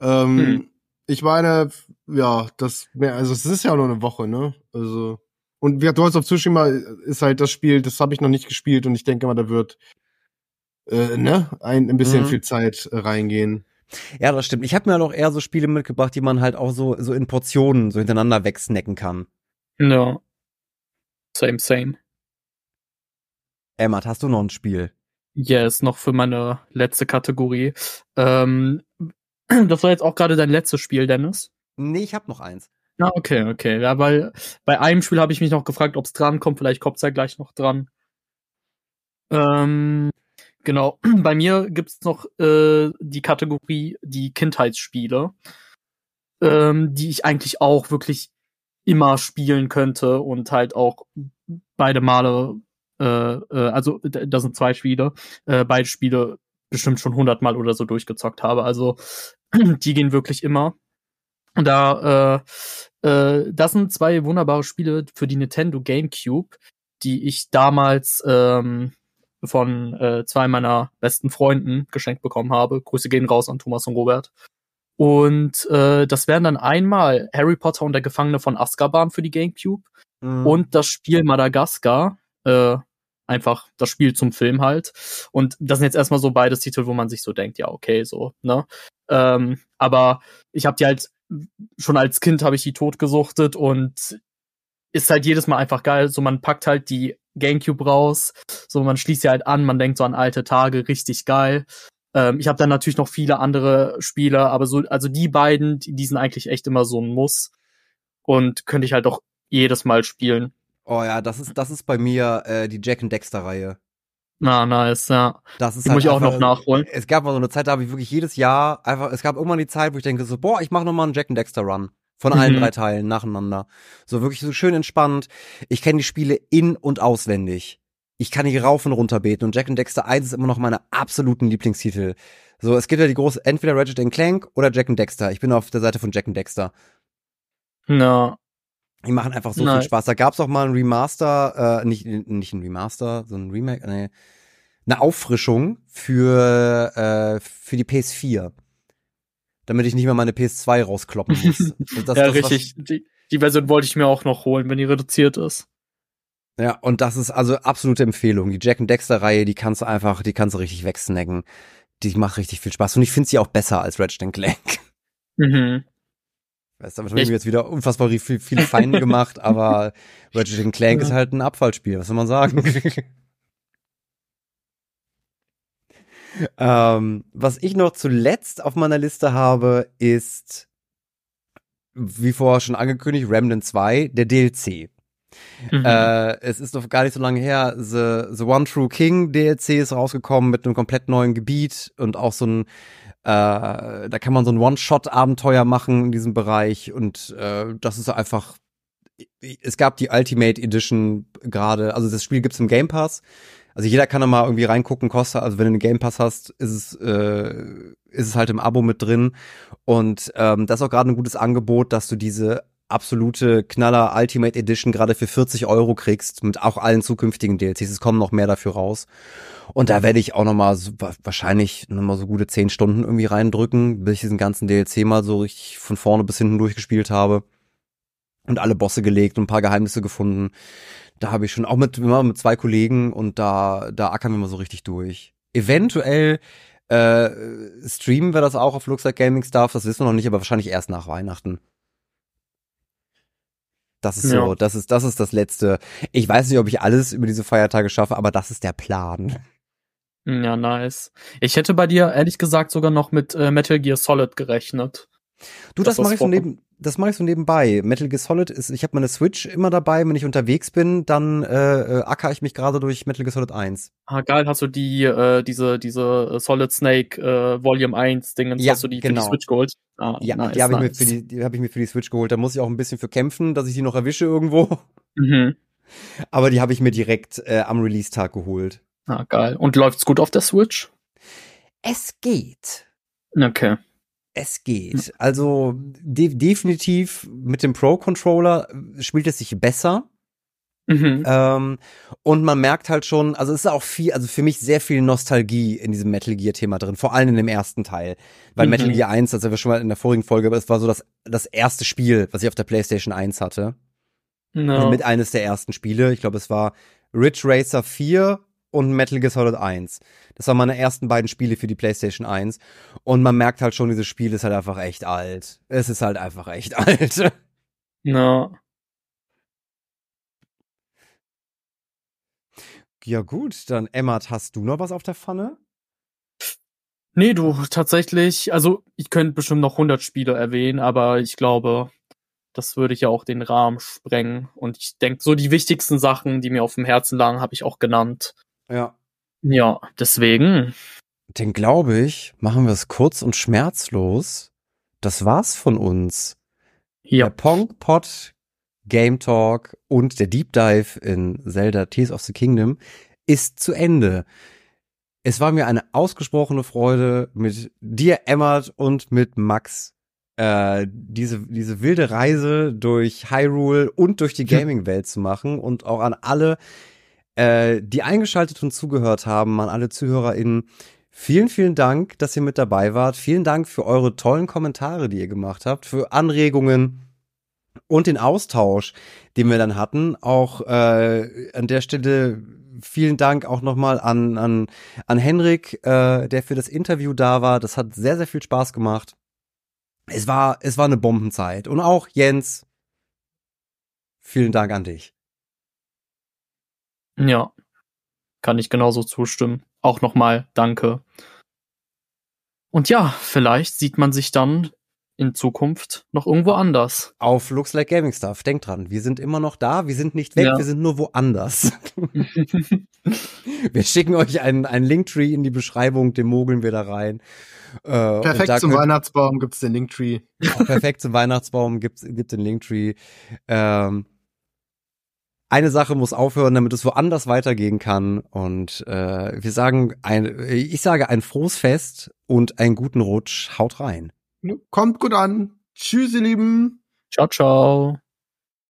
Ähm, hm. Ich meine, ja, das mehr, also es ist ja nur eine Woche, ne? Also und wie Ghost of Tsushima ist halt das Spiel, das habe ich noch nicht gespielt und ich denke mal, da wird äh, ne, ein, ein bisschen Mhm. viel Zeit äh, reingehen. Ja, das stimmt. Ich habe mir halt auch eher so Spiele mitgebracht, die man halt auch so, so in Portionen so hintereinander wegsnacken kann. Ja. Same, same. Emma, hast du noch ein Spiel? Yes, noch für meine letzte Kategorie. Ähm, das war jetzt auch gerade dein letztes Spiel, Dennis. Nee, ich habe noch eins. Ah, okay, okay. Ja, weil bei einem Spiel habe ich mich noch gefragt, ob es dran kommt. Vielleicht kommt es ja gleich noch dran. Ähm, genau. Bei mir gibt's noch äh, die Kategorie die Kindheitsspiele, ähm, die ich eigentlich auch wirklich immer spielen könnte und halt auch beide Male, äh, äh, also d- das sind zwei Spiele, äh, beide Spiele bestimmt schon hundertmal oder so durchgezockt habe. Also die gehen wirklich immer. Da, äh, äh, das sind zwei wunderbare Spiele für die Nintendo GameCube, die ich damals ähm, von äh, zwei meiner besten Freunden geschenkt bekommen habe. Grüße gehen raus an Thomas und Robert. Und äh, das wären dann einmal Harry Potter und der Gefangene von Azkaban für die GameCube Mhm. und das Spiel Madagaskar. Äh, einfach das Spiel zum Film halt. Und das sind jetzt erstmal so beides Titel, wo man sich so denkt, ja, okay, so, ne? Ähm, aber ich habe die halt schon als Kind habe ich die totgesuchtet und ist halt jedes Mal einfach geil. So, man packt halt die Gamecube raus, so man schließt sie halt an, man denkt so an alte Tage, richtig geil. Ähm, ich habe dann natürlich noch viele andere Spiele, aber so, also die beiden, die, die sind eigentlich echt immer so ein Muss. Und könnte ich halt auch jedes Mal spielen. Oh ja, das ist, das ist bei mir äh, die Jack and Dexter Reihe. Na, nice, ja. Das ist Die halt muss ich auch einfach- noch nachholen. Es gab mal so eine Zeit, da habe ich wirklich jedes Jahr einfach, es gab irgendwann die Zeit, wo ich denke so, boah, ich mache nochmal einen Jack and Dexter Run. Von allen Mhm. drei Teilen nacheinander. So wirklich so schön entspannt. Ich kenne die Spiele in- und auswendig. Ich kann die rauf und runter beten. Und Jack and Dexter 1 ist immer noch meine absoluten Lieblingstitel. So, es gibt ja die große, entweder Ratchet and Clank oder Jack and Dexter. Ich bin auf der Seite von Jack and Dexter. Na, Die machen einfach so Nein. viel Spaß. Da gab's auch mal ein Remaster, äh, nicht, nicht ein Remaster, so ein Remake, nee, eine Auffrischung für, äh, für die PS4. Damit ich nicht mehr meine PS2 rauskloppen muss. Das- ja, das richtig. Die, die Version wollte ich mir auch noch holen, wenn die reduziert ist. Ja, und das ist also absolute Empfehlung. Die Jack and Dexter Reihe, die kannst du einfach, die kannst du richtig wegsnacken. Die macht richtig viel Spaß. Und ich finde sie auch besser als Ratchet Clank. Mhm. Weißt, damit haben wir jetzt wieder unfassbar viel, viel Feinde gemacht, aber Ratchet Clank Ja. ist halt ein Abfallspiel, was soll man sagen? ähm, was ich noch zuletzt auf meiner Liste habe, ist, wie vorher schon angekündigt, Remnant 2, der DLC. Mhm. Äh, es ist noch gar nicht so lange her, The, The One True King DLC ist rausgekommen mit einem komplett neuen Gebiet und auch so ein, äh, da kann man so ein One-Shot-Abenteuer machen in diesem Bereich und äh, das ist einfach, es gab die Ultimate Edition gerade, also das Spiel gibt's im Game Pass. Also jeder kann da mal irgendwie reingucken, kostet, also wenn du einen Game Pass hast, ist es, äh, ist es halt im Abo mit drin. Und ähm, das ist auch gerade ein gutes Angebot, dass du diese absolute Knaller Ultimate Edition gerade für 40 Euro kriegst, mit auch allen zukünftigen DLCs. Es kommen noch mehr dafür raus. Und da werde ich auch noch mal so, wa- wahrscheinlich noch mal so gute 10 Stunden irgendwie reindrücken, bis ich diesen ganzen DLC mal so richtig von vorne bis hinten durchgespielt habe. Und alle Bosse gelegt und ein paar Geheimnisse gefunden. Da habe ich schon auch mit, immer mit zwei Kollegen und da, da ackern wir mal so richtig durch. Eventuell äh, streamen wir das auch auf Luxor Gaming Stuff, das wissen wir noch nicht, aber wahrscheinlich erst nach Weihnachten. Das ist so, Ja. das ist, das ist das Letzte. Ich weiß nicht, ob ich alles über diese Feiertage schaffe, aber das ist der Plan. Ja, nice. Ich hätte bei dir ehrlich gesagt sogar noch mit äh, Metal Gear Solid gerechnet. Du, Das das, mache ich so neben, das mache ich so nebenbei. Metal Gear Solid ist, ich habe meine Switch immer dabei, wenn ich unterwegs bin, dann äh, äh, acker ich mich gerade durch Metal Gear Solid 1. Ah, geil, hast du die, äh, diese, diese äh, Solid Snake äh, Volume 1 Dingens, Ja, hast du die für genau. die Switch geholt? Ah, Ja, nice, die habe ich, mir nice. für die, die hab ich mir für die Switch geholt. Da muss ich auch ein bisschen für kämpfen, dass ich die noch erwische irgendwo. Mhm. Aber die habe ich mir direkt äh, am Release-Tag geholt. Ah, geil. Und läuft's gut auf der Switch? Es geht. Okay. Es geht. Also de definitiv mit dem Pro-Controller spielt es sich besser. Mhm. Ähm, und man merkt halt schon, also es ist auch viel, also für mich sehr viel Nostalgie in diesem Metal Gear Thema drin, vor allem in dem ersten Teil. Weil Mhm. Metal Gear 1, das haben wir schon mal in der vorigen Folge, aber es war so das, das erste Spiel, was ich auf der PlayStation 1 hatte. Also mit eines der ersten Spiele. Ich glaube, es war Ridge Racer 4 und Metal Gear Solid 1. Das waren meine ersten beiden Spiele für die PlayStation 1. Und man merkt halt schon, dieses Spiel ist halt einfach echt alt. Es ist halt einfach echt alt. Ja. Ja gut, dann Emmat, hast du noch was auf der Pfanne? Nee, du, tatsächlich, also ich könnte bestimmt noch 100 Spiele erwähnen, aber ich glaube, das würde ja auch den Rahmen sprengen. Und ich denke, so die wichtigsten Sachen, die mir auf dem Herzen lagen, habe ich auch genannt. Ja. Ja, deswegen. Dann glaube ich, machen wir es kurz und schmerzlos. Das war's von uns. Ja. Der Pong Pod Game Talk und der Deep Dive in Zelda Tears of the Kingdom ist zu Ende. Es war mir eine ausgesprochene Freude, mit dir, Emmert, und mit Max äh, diese, diese wilde Reise durch Hyrule und durch die Gaming-Welt zu machen und auch an alle, äh, die eingeschaltet und zugehört haben, an alle ZuhörerInnen. Vielen, vielen Dank, dass ihr mit dabei wart. Vielen Dank für eure tollen Kommentare, die ihr gemacht habt, für Anregungen und den Austausch, den wir dann hatten. Auch äh, an der Stelle vielen Dank auch nochmal an, an, an Henrik, äh, der für das Interview da war. Das hat sehr, sehr viel Spaß gemacht. Es war, es war eine Bombenzeit. Und auch Jens, vielen Dank an dich. Ja. Kann ich genauso zustimmen. Auch nochmal danke. Und ja, vielleicht sieht man sich dann in Zukunft noch irgendwo anders. Auf Looks Like Gaming Stuff. Denkt dran, wir sind immer noch da, wir sind nicht weg, Ja. wir sind nur woanders. wir schicken euch einen, einen Linktree in die Beschreibung, den mogeln wir da rein. Äh, Perfekt da zum könnt- Weihnachtsbaum gibt's den Linktree. perfekt zum Weihnachtsbaum gibt's gibt den Linktree. Ähm, eine Sache muss aufhören, damit es woanders weitergehen kann. Und äh, wir sagen ein, ich sage ein frohes Fest und einen guten Rutsch. Haut rein. Kommt gut an. Tschüss, ihr Lieben. Ciao, ciao.